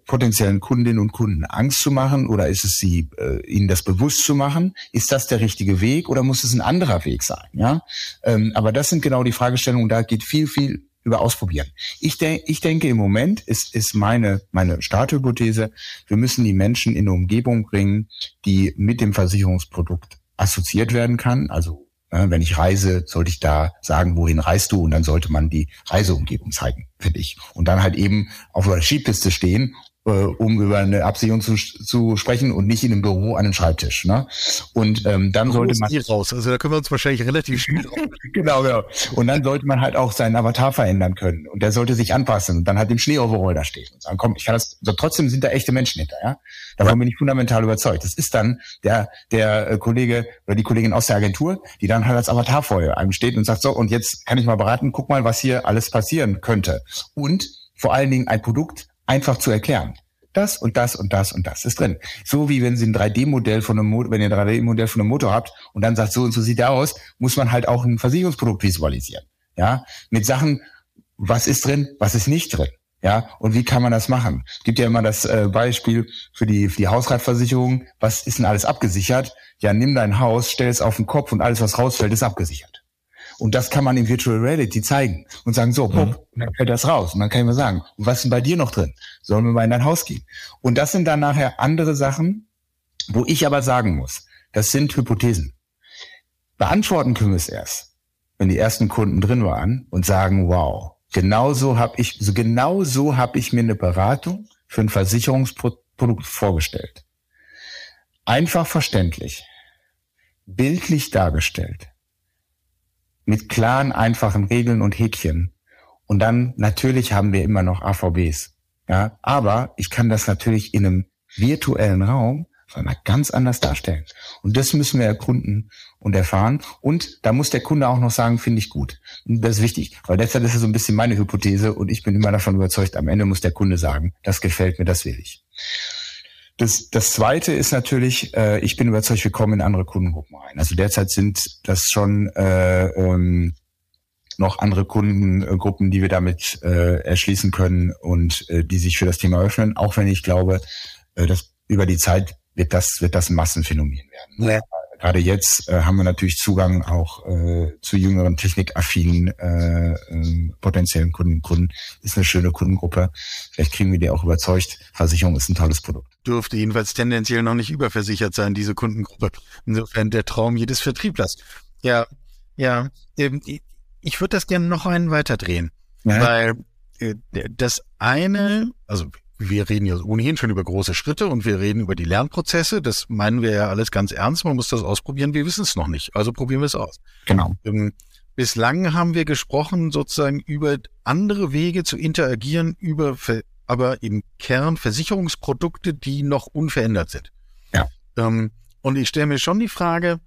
potenziellen Kundinnen und Kunden Angst zu machen oder ist es sie äh, ihnen das bewusst zu machen? Ist das der richtige Weg oder muss es ein anderer Weg sein? Ja, ähm, aber das sind genau die Fragestellungen. Da geht viel viel über Ausprobieren. Ich, de ich denke im Moment ist, ist meine, meine Starthypothese, wir müssen die Menschen in eine Umgebung bringen, die mit dem Versicherungsprodukt assoziiert werden kann, also wenn ich reise, sollte ich da sagen, wohin reist du? Und dann sollte man die Reiseumgebung zeigen, finde ich. Und dann halt eben auf der Skipiste stehen um über eine Absicherung zu, zu sprechen und nicht in einem Büro an einem Schreibtisch. Ne? Und ähm, dann sollte man hier raus. Also da können wir uns wahrscheinlich relativ schnell genau, genau. Und dann sollte man halt auch seinen Avatar verändern können und der sollte sich anpassen und dann halt im Schneeoverall da stehen und sagen, komm, ich kann das. Also trotzdem sind da echte Menschen hinter. Ja, davon ja. bin ich fundamental überzeugt. Das ist dann der der äh, Kollege oder die Kollegin aus der Agentur, die dann halt als Avatar vor einem steht und sagt so und jetzt kann ich mal beraten, guck mal, was hier alles passieren könnte und vor allen Dingen ein Produkt einfach zu erklären. Das und das und das und das ist drin. So wie wenn Sie ein 3D-Modell von einem Motor, wenn ihr ein 3D-Modell von einem Motor habt und dann sagt, so und so sieht er aus, muss man halt auch ein Versicherungsprodukt visualisieren. Ja, mit Sachen, was ist drin, was ist nicht drin. Ja, und wie kann man das machen? Gibt ja immer das äh, Beispiel für die, für die Hausratversicherung. Was ist denn alles abgesichert? Ja, nimm dein Haus, stell es auf den Kopf und alles, was rausfällt, ist abgesichert. Und das kann man in Virtual Reality zeigen und sagen, so, Bob, mhm. und dann fällt das raus. Und dann kann ich mir sagen, was ist denn bei dir noch drin? Sollen wir mal in dein Haus gehen? Und das sind dann nachher andere Sachen, wo ich aber sagen muss, das sind Hypothesen. Beantworten können wir es erst, wenn die ersten Kunden drin waren und sagen, wow, genauso habe ich, so genau so habe ich mir eine Beratung für ein Versicherungsprodukt vorgestellt. Einfach verständlich, bildlich dargestellt, mit klaren, einfachen Regeln und Häkchen. Und dann natürlich haben wir immer noch AVBs. Ja, aber ich kann das natürlich in einem virtuellen Raum sondern ganz anders darstellen. Und das müssen wir erkunden und erfahren. Und da muss der Kunde auch noch sagen, finde ich gut. Und das ist wichtig, weil deshalb ist es so ein bisschen meine Hypothese und ich bin immer davon überzeugt, am Ende muss der Kunde sagen, das gefällt mir, das will ich. Das, das Zweite ist natürlich, äh, ich bin überzeugt, wir kommen in andere Kundengruppen rein. Also derzeit sind das schon äh, ähm, noch andere Kundengruppen, die wir damit äh, erschließen können und äh, die sich für das Thema öffnen, auch wenn ich glaube, äh, dass über die Zeit wird das, wird das ein Massenphänomen werden. Ja. Gerade jetzt äh, haben wir natürlich Zugang auch äh, zu jüngeren, technikaffinen äh, äh, potenziellen Kunden. Kunden ist eine schöne Kundengruppe. Vielleicht kriegen wir die auch überzeugt. Versicherung ist ein tolles Produkt. Dürfte jedenfalls tendenziell noch nicht überversichert sein, diese Kundengruppe. Insofern der Traum jedes Vertrieblers. Ja, ja. Ähm, ich würde das gerne noch einen weiterdrehen. Ja. Weil äh, das eine, also wir reden ja ohnehin schon über große Schritte und wir reden über die Lernprozesse. Das meinen wir ja alles ganz ernst. Man muss das ausprobieren. Wir wissen es noch nicht. Also probieren wir es aus. Genau. Ähm, bislang haben wir gesprochen sozusagen über andere Wege zu interagieren, über, aber im Kern Versicherungsprodukte, die noch unverändert sind. Ja. Ähm, und ich stelle mir schon die Frage,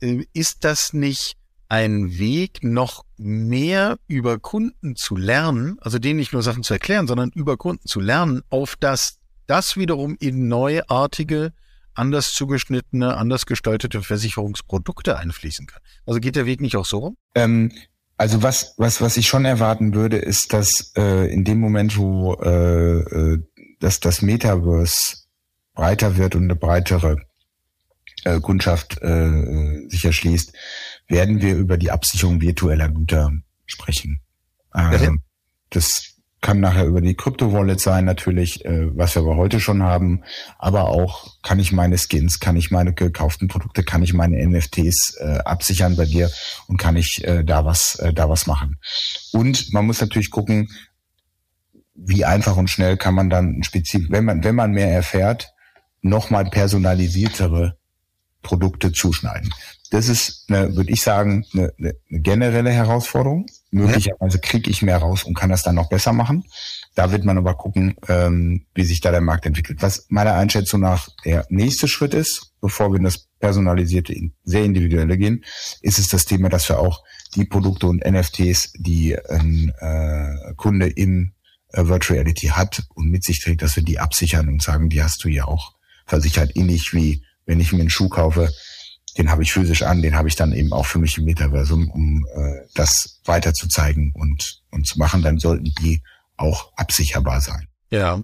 äh, ist das nicht ein Weg, noch mehr über Kunden zu lernen, also denen nicht nur Sachen zu erklären, sondern über Kunden zu lernen, auf das das wiederum in neuartige, anders zugeschnittene, anders gestaltete Versicherungsprodukte einfließen kann. Also geht der Weg nicht auch so rum? Ähm, also was, was, was ich schon erwarten würde, ist, dass äh, in dem Moment, wo äh, äh, dass das Metaverse breiter wird und eine breitere äh, Kundschaft äh, sich erschließt, werden wir über die Absicherung virtueller Güter sprechen. Ähm, das kann nachher über die Krypto-Wallet sein, natürlich, äh, was wir aber heute schon haben. Aber auch kann ich meine Skins, kann ich meine gekauften Produkte, kann ich meine NFTs äh, absichern bei dir und kann ich äh, da was, äh, da was machen. Und man muss natürlich gucken, wie einfach und schnell kann man dann spezifisch, wenn man, wenn man mehr erfährt, nochmal personalisiertere Produkte zuschneiden. Das ist, eine, würde ich sagen, eine, eine generelle Herausforderung. Möglicherweise kriege ich mehr raus und kann das dann noch besser machen. Da wird man aber gucken, ähm, wie sich da der Markt entwickelt. Was meiner Einschätzung nach der nächste Schritt ist, bevor wir in das personalisierte, sehr individuelle gehen, ist es das Thema, dass wir auch die Produkte und NFTs, die ein äh, Kunde in äh, Virtual Reality hat und mit sich trägt, dass wir die absichern und sagen, die hast du ja auch versichert, ähnlich wie wenn ich mir einen Schuh kaufe, den habe ich physisch an, den habe ich dann eben auch für mich im Metaversum, um äh, das weiter zu zeigen und, und zu machen, dann sollten die auch absicherbar sein. Ja,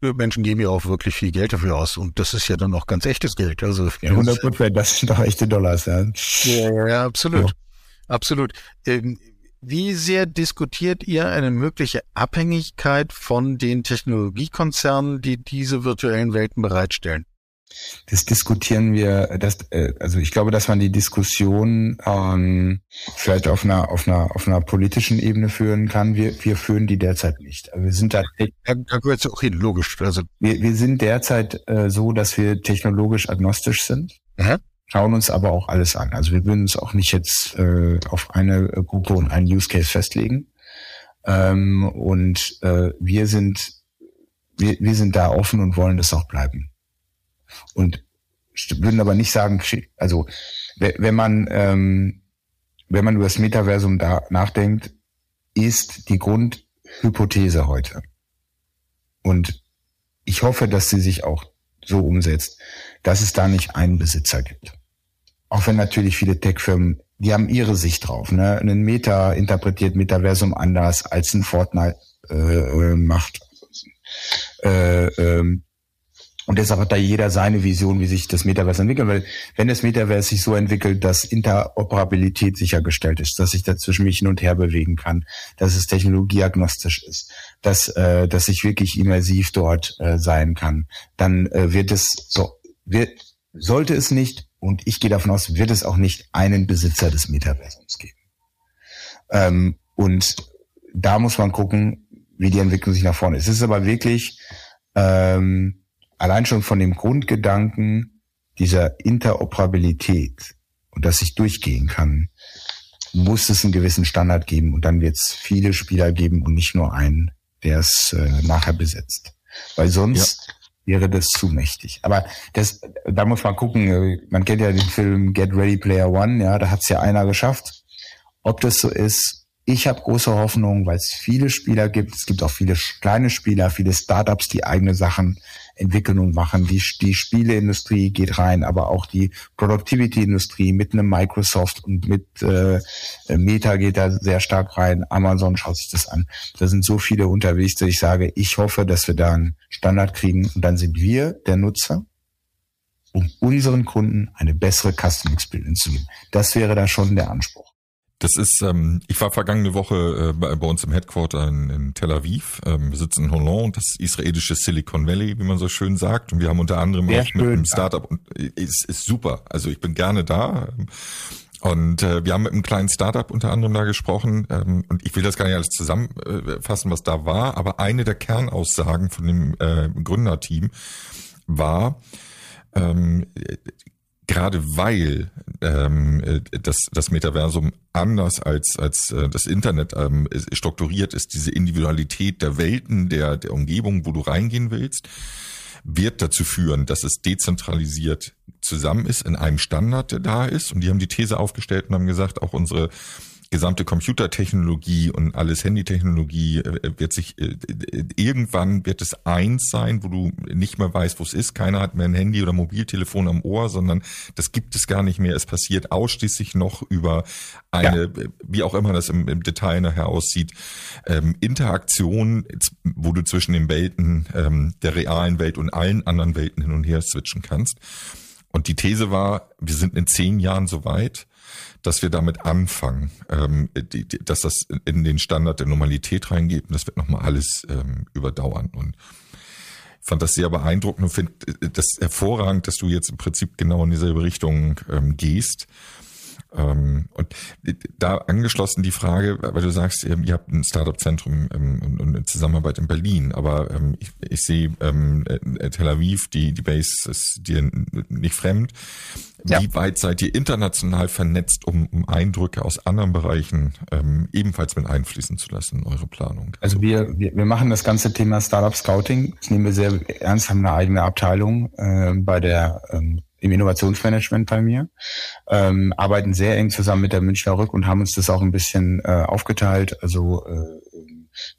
Menschen geben ja auch wirklich viel Geld dafür aus und das ist ja dann auch ganz echtes Geld. Also ja, 100 Prozent, das sind doch echte Dollars. Ja, ja, ja absolut, ja. absolut. Ähm, wie sehr diskutiert ihr eine mögliche Abhängigkeit von den Technologiekonzernen, die diese virtuellen Welten bereitstellen? Das diskutieren wir, das, äh, also ich glaube, dass man die Diskussion ähm, vielleicht auf einer, auf einer, auf einer politischen Ebene führen kann. Wir, wir führen die derzeit nicht. Also wir sind da, da, da gehört auch hin, logisch. Also wir, wir sind derzeit äh, so, dass wir technologisch agnostisch sind. Aha. Schauen uns aber auch alles an. Also wir würden uns auch nicht jetzt äh, auf eine Gruppe und einen Use Case festlegen. Ähm, und äh, wir sind wir, wir sind da offen und wollen das auch bleiben. Und würden aber nicht sagen, also wenn man ähm, wenn man über das Metaversum da nachdenkt, ist die Grundhypothese heute. Und ich hoffe, dass sie sich auch so umsetzt, dass es da nicht einen Besitzer gibt. Auch wenn natürlich viele Tech-Firmen, die haben ihre Sicht drauf. Ne? Ein Meta interpretiert Metaversum anders als ein Fortnite äh, macht. Äh, ähm, Und deshalb hat da jeder seine Vision, wie sich das Metaverse entwickelt. Weil wenn das Metaverse sich so entwickelt, dass Interoperabilität sichergestellt ist, dass ich dazwischen mich hin und her bewegen kann, dass es technologieagnostisch ist, dass, äh, dass ich wirklich immersiv dort äh, sein kann, dann äh, wird es so, wird, sollte es nicht, und ich gehe davon aus, wird es auch nicht einen Besitzer des Metaversums geben. Ähm, und da muss man gucken, wie die Entwicklung sich nach vorne ist. Es ist aber wirklich ähm, allein schon von dem Grundgedanken dieser Interoperabilität und dass ich durchgehen kann, muss es einen gewissen Standard geben und dann wird es viele Spieler geben und nicht nur einen, der es äh, nachher besetzt. Weil sonst ja. wäre das zu mächtig. Aber das, da muss man gucken, äh, man kennt ja den Film Get Ready Player One, ja, da hat es ja einer geschafft. Ob das so ist, ich habe große Hoffnung, weil es viele Spieler gibt. Es gibt auch viele kleine Spieler, viele Startups, die eigene Sachen entwickeln und machen. Die, die Spieleindustrie geht rein, aber auch die Productivity-Industrie mit einem Microsoft und mit äh, Meta geht da sehr stark rein. Amazon schaut sich das an. Da sind so viele unterwegs, dass ich sage, ich hoffe, dass wir da einen Standard kriegen und dann sind wir der Nutzer, um unseren Kunden eine bessere Custom Experience zu geben. Das wäre da schon der Anspruch. Das ist, ähm, ich war vergangene Woche äh, bei, bei uns im Headquarter in, in Tel Aviv. Ähm, wir sitzen in Hollande, das israelische Silicon Valley, wie man so schön sagt. Und wir haben unter anderem Sehr auch mit einem Startup und äh, ist, ist super. Also ich bin gerne da. Und äh, wir haben mit einem kleinen Startup unter anderem da gesprochen. Ähm, und ich will das gar nicht alles zusammenfassen, was da war. Aber eine der Kernaussagen von dem äh, Gründerteam war, ähm, gerade weil ähm, äh, das, das Metaversum anders als, als äh, das Internet ähm, strukturiert ist, diese Individualität der Welten, der, der Umgebung, wo du reingehen willst, wird dazu führen, dass es dezentralisiert zusammen ist in einem Standard, der da ist. Und die haben die These aufgestellt und haben gesagt, auch unsere gesamte Computertechnologie und alles Handytechnologie äh, wird sich äh, irgendwann wird es eins sein, wo du nicht mehr weißt, wo es ist. Keiner hat mehr ein Handy oder Mobiltelefon am Ohr, sondern das gibt es gar nicht mehr. Es passiert ausschließlich noch über eine, ja. wie auch immer das im, im Detail nachher aussieht, ähm, Interaktion, wo du zwischen den Welten ähm, der realen Welt und allen anderen Welten hin und her switchen kannst. Und die These war, wir sind in zehn Jahren so weit, dass wir damit anfangen, ähm, die, die, dass das in den Standard der Normalität reingeht und das wird nochmal alles ähm, überdauern. Und ich fand das sehr beeindruckend und finde das hervorragend, dass du jetzt im Prinzip genau in dieselbe Richtung ähm, gehst. Ähm, und da angeschlossen die Frage, weil du sagst, ihr habt ein Startup-Zentrum ähm, und eine Zusammenarbeit in Berlin, aber ähm, ich, ich sehe äh, Tel Aviv, die, die Base ist dir nicht fremd. Ja. Wie weit seid ihr international vernetzt, um, um Eindrücke aus anderen Bereichen ähm, ebenfalls mit einfließen zu lassen in eure Planung? Also wir, wir, wir machen das ganze Thema Startup Scouting. Das nehmen wir sehr ernst, haben eine eigene Abteilung äh, bei der ähm, im Innovationsmanagement bei mir, ähm, arbeiten sehr eng zusammen mit der Münchner Rück und haben uns das auch ein bisschen äh, aufgeteilt. Also äh,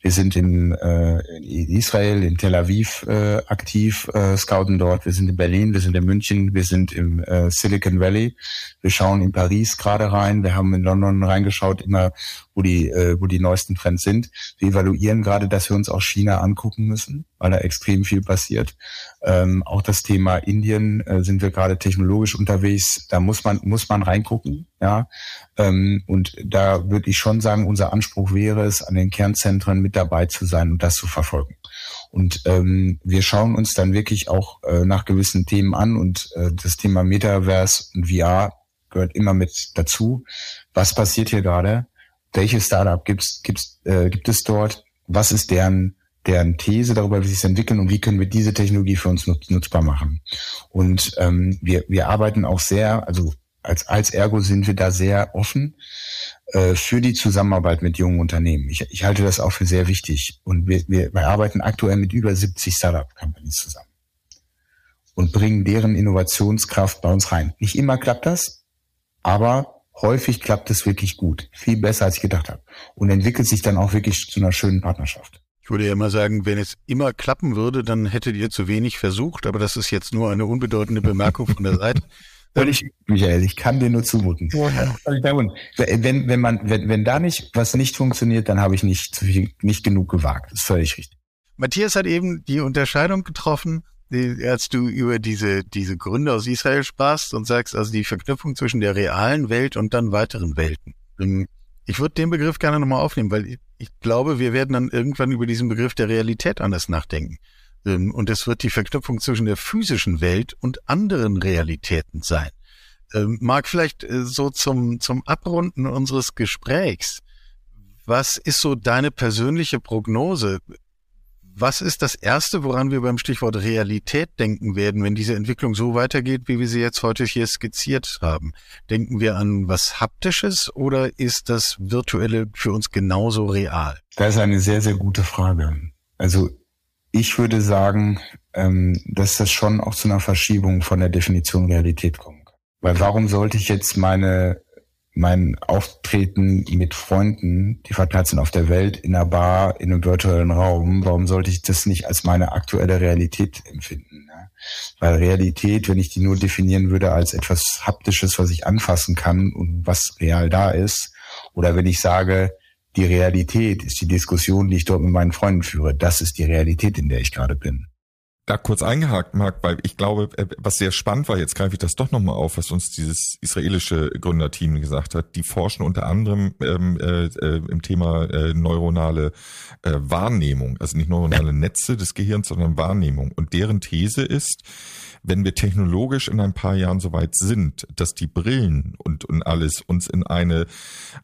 wir sind in, äh, in Israel, in Tel Aviv äh, aktiv, äh, scouten dort. Wir sind in Berlin, wir sind in München, wir sind im äh, Silicon Valley. Wir schauen in Paris gerade rein. Wir haben in London reingeschaut, immer wo die, äh, wo die neuesten Trends sind. Wir evaluieren gerade, dass wir uns auch China angucken müssen, weil da extrem viel passiert. Ähm, auch das Thema Indien äh, sind wir gerade technologisch unterwegs. Da muss man muss man reingucken, ja. Ähm, und da würde ich schon sagen, unser Anspruch wäre es, an den Kernzentren mit dabei zu sein und das zu verfolgen. Und ähm, wir schauen uns dann wirklich auch äh, nach gewissen Themen an und äh, das Thema Metaverse und VR gehört immer mit dazu. Was passiert hier gerade? welche Startup gibt's, gibt's, äh, gibt es dort? Was ist deren deren These darüber, wie sie es entwickeln und wie können wir diese Technologie für uns nutz, nutzbar machen. Und ähm, wir, wir arbeiten auch sehr, also als, als Ergo sind wir da sehr offen äh, für die Zusammenarbeit mit jungen Unternehmen. Ich, ich halte das auch für sehr wichtig. Und wir, wir, wir arbeiten aktuell mit über 70 Startup-Companies zusammen und bringen deren Innovationskraft bei uns rein. Nicht immer klappt das, aber häufig klappt es wirklich gut. Viel besser, als ich gedacht habe. Und entwickelt sich dann auch wirklich zu einer schönen Partnerschaft. Ich würde ja immer sagen, wenn es immer klappen würde, dann hättet ihr zu wenig versucht, aber das ist jetzt nur eine unbedeutende Bemerkung von der Seite. Völlig, Michael, ich kann dir nur zumuten. Ja. Wenn, wenn man, wenn, wenn da nicht, was nicht funktioniert, dann habe ich nicht, nicht genug gewagt. Das ist völlig richtig. Matthias hat eben die Unterscheidung getroffen als du über diese, diese Gründe aus Israel sprachst und sagst, also die Verknüpfung zwischen der realen Welt und dann weiteren Welten. Ähm, ich würde den Begriff gerne nochmal aufnehmen, weil ich, glaube, wir werden dann irgendwann über diesen Begriff der Realität anders nachdenken. Ähm, und es wird die Verknüpfung zwischen der physischen Welt und anderen Realitäten sein. Ähm, Marc, vielleicht äh, so zum, zum Abrunden unseres Gesprächs. Was ist so deine persönliche Prognose? Was ist das Erste, woran wir beim Stichwort Realität denken werden, wenn diese Entwicklung so weitergeht, wie wir sie jetzt heute hier skizziert haben? Denken wir an was Haptisches oder ist das Virtuelle für uns genauso real? Das ist eine sehr, sehr gute Frage. Also ich würde sagen, ähm, dass das schon auch zu einer Verschiebung von der Definition Realität kommen kann. Weil warum sollte ich jetzt meine mein Auftreten mit Freunden, die verteilt sind auf der Welt, in einer Bar, in einem virtuellen Raum, warum sollte ich das nicht als meine aktuelle Realität empfinden? Ne? Weil Realität, wenn ich die nur definieren würde als etwas Haptisches, was ich anfassen kann und was real da ist, oder wenn ich sage, die Realität ist die Diskussion, die ich dort mit meinen Freunden führe, das ist die Realität, in der ich gerade bin da kurz eingehakt, Marc, weil ich glaube, äh, was sehr spannend war, jetzt greife ich das doch nochmal auf, was uns dieses israelische Gründerteam gesagt hat. Die forschen unter anderem ähm, äh, äh, im Thema äh, neuronale äh, Wahrnehmung, also nicht neuronale Netze des Gehirns, sondern Wahrnehmung. Und deren These ist, wenn wir technologisch in ein paar Jahren so weit sind, dass die Brillen und, und alles uns in eine,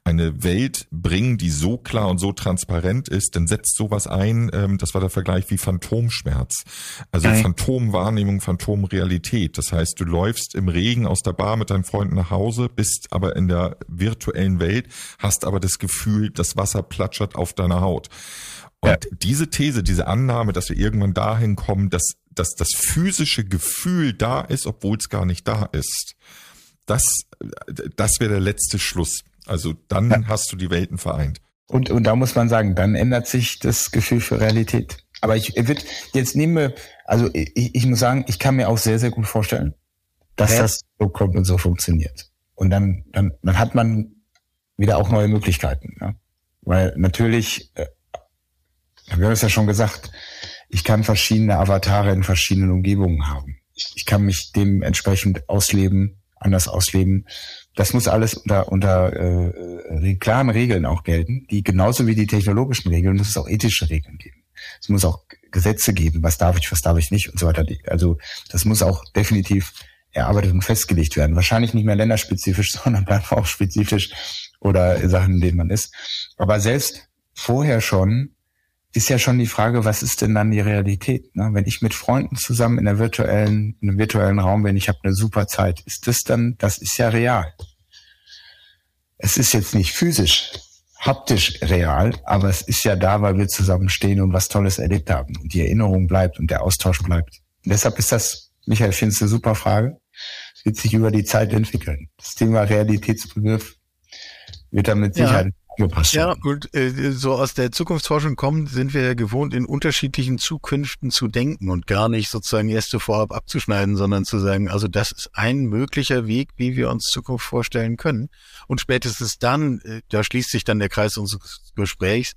eine Welt bringen, die so klar und so transparent ist, dann setzt sowas ein, ähm, das war der Vergleich wie Phantomschmerz. Also Nein. Phantomwahrnehmung, Phantomrealität. Das heißt, du läufst im Regen aus der Bar mit deinen Freunden nach Hause, bist aber in der virtuellen Welt, hast aber das Gefühl, das Wasser platschert auf deiner Haut. Und ja. diese These, diese Annahme, dass wir irgendwann dahin kommen, dass dass das physische Gefühl da ist, obwohl es gar nicht da ist. Das, das wäre der letzte Schluss. Also dann ja. hast du die Welten vereint. Und, und da muss man sagen, dann ändert sich das Gefühl für Realität. Aber ich würde jetzt nehme, also ich, ich muss sagen, ich kann mir auch sehr, sehr gut vorstellen, dass ja. das so kommt und so funktioniert. Und dann, dann, dann hat man wieder auch neue Möglichkeiten. Ja? Weil natürlich, äh, wir haben es ja schon gesagt, ich kann verschiedene Avatare in verschiedenen Umgebungen haben. Ich, kann mich dementsprechend ausleben, anders ausleben. Das muss alles unter, unter äh, klaren Regeln auch gelten, die genauso wie die technologischen Regeln muss es auch ethische Regeln geben. Es muss auch Gesetze geben, was darf ich, was darf ich nicht und so weiter. Also das muss auch definitiv erarbeitet und festgelegt werden. Wahrscheinlich nicht mehr länderspezifisch, sondern auch spezifisch oder Sachen, in denen man ist. Aber selbst vorher schon ist ja schon die Frage, was ist denn dann die Realität? Ne? Wenn ich mit Freunden zusammen in der virtuellen, in einem virtuellen Raum bin, ich habe eine super Zeit, ist das dann, das ist ja real. Es ist jetzt nicht physisch, haptisch real, aber es ist ja da, weil wir zusammen stehen und was Tolles erlebt haben und die Erinnerung bleibt und der Austausch bleibt. Und deshalb ist das, Michael, ich finde es eine super Frage. Es wird sich über die Zeit entwickeln. Das Thema Realitätsbegriff wird dann mit Sicherheit ja gepasst Ja, und äh, so aus der Zukunftsforschung kommen, sind wir ja gewohnt, in unterschiedlichen Zukünften zu denken und gar nicht sozusagen erste vorab abzuschneiden, sondern zu sagen, also das ist ein möglicher Weg, wie wir uns Zukunft vorstellen können. Und spätestens dann, äh, da schließt sich dann der Kreis unseres Gesprächs,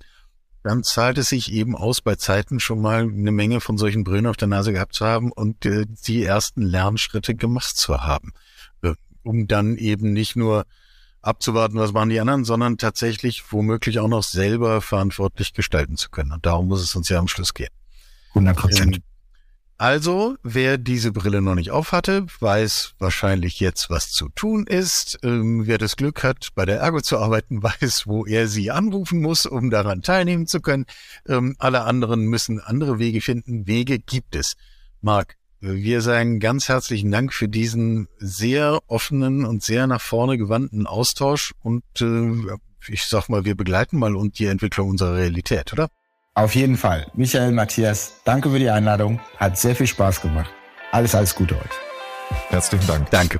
dann zahlt es sich eben aus, bei Zeiten schon mal eine Menge von solchen Brillen auf der Nase gehabt zu haben und äh, die ersten Lernschritte gemacht zu haben, äh, um dann eben nicht nur abzuwarten, was machen die anderen, sondern tatsächlich womöglich auch noch selber verantwortlich gestalten zu können. Und darum muss es uns ja am Schluss gehen. 100 Prozent. Ähm, also, wer diese Brille noch nicht aufhatte, weiß wahrscheinlich jetzt, was zu tun ist. Ähm, wer das Glück hat, bei der Ergo zu arbeiten, weiß, wo er sie anrufen muss, um daran teilnehmen zu können. Ähm, alle anderen müssen andere Wege finden. Wege gibt es. Marc, wir sagen ganz herzlichen Dank für diesen sehr offenen und sehr nach vorne gewandten Austausch und äh, ich sag mal, wir begleiten mal und die Entwicklung unserer Realität, oder? Auf jeden Fall. Michael, Matthias, danke für die Einladung. Hat sehr viel Spaß gemacht. Alles, alles Gute euch. Herzlichen Dank. Danke.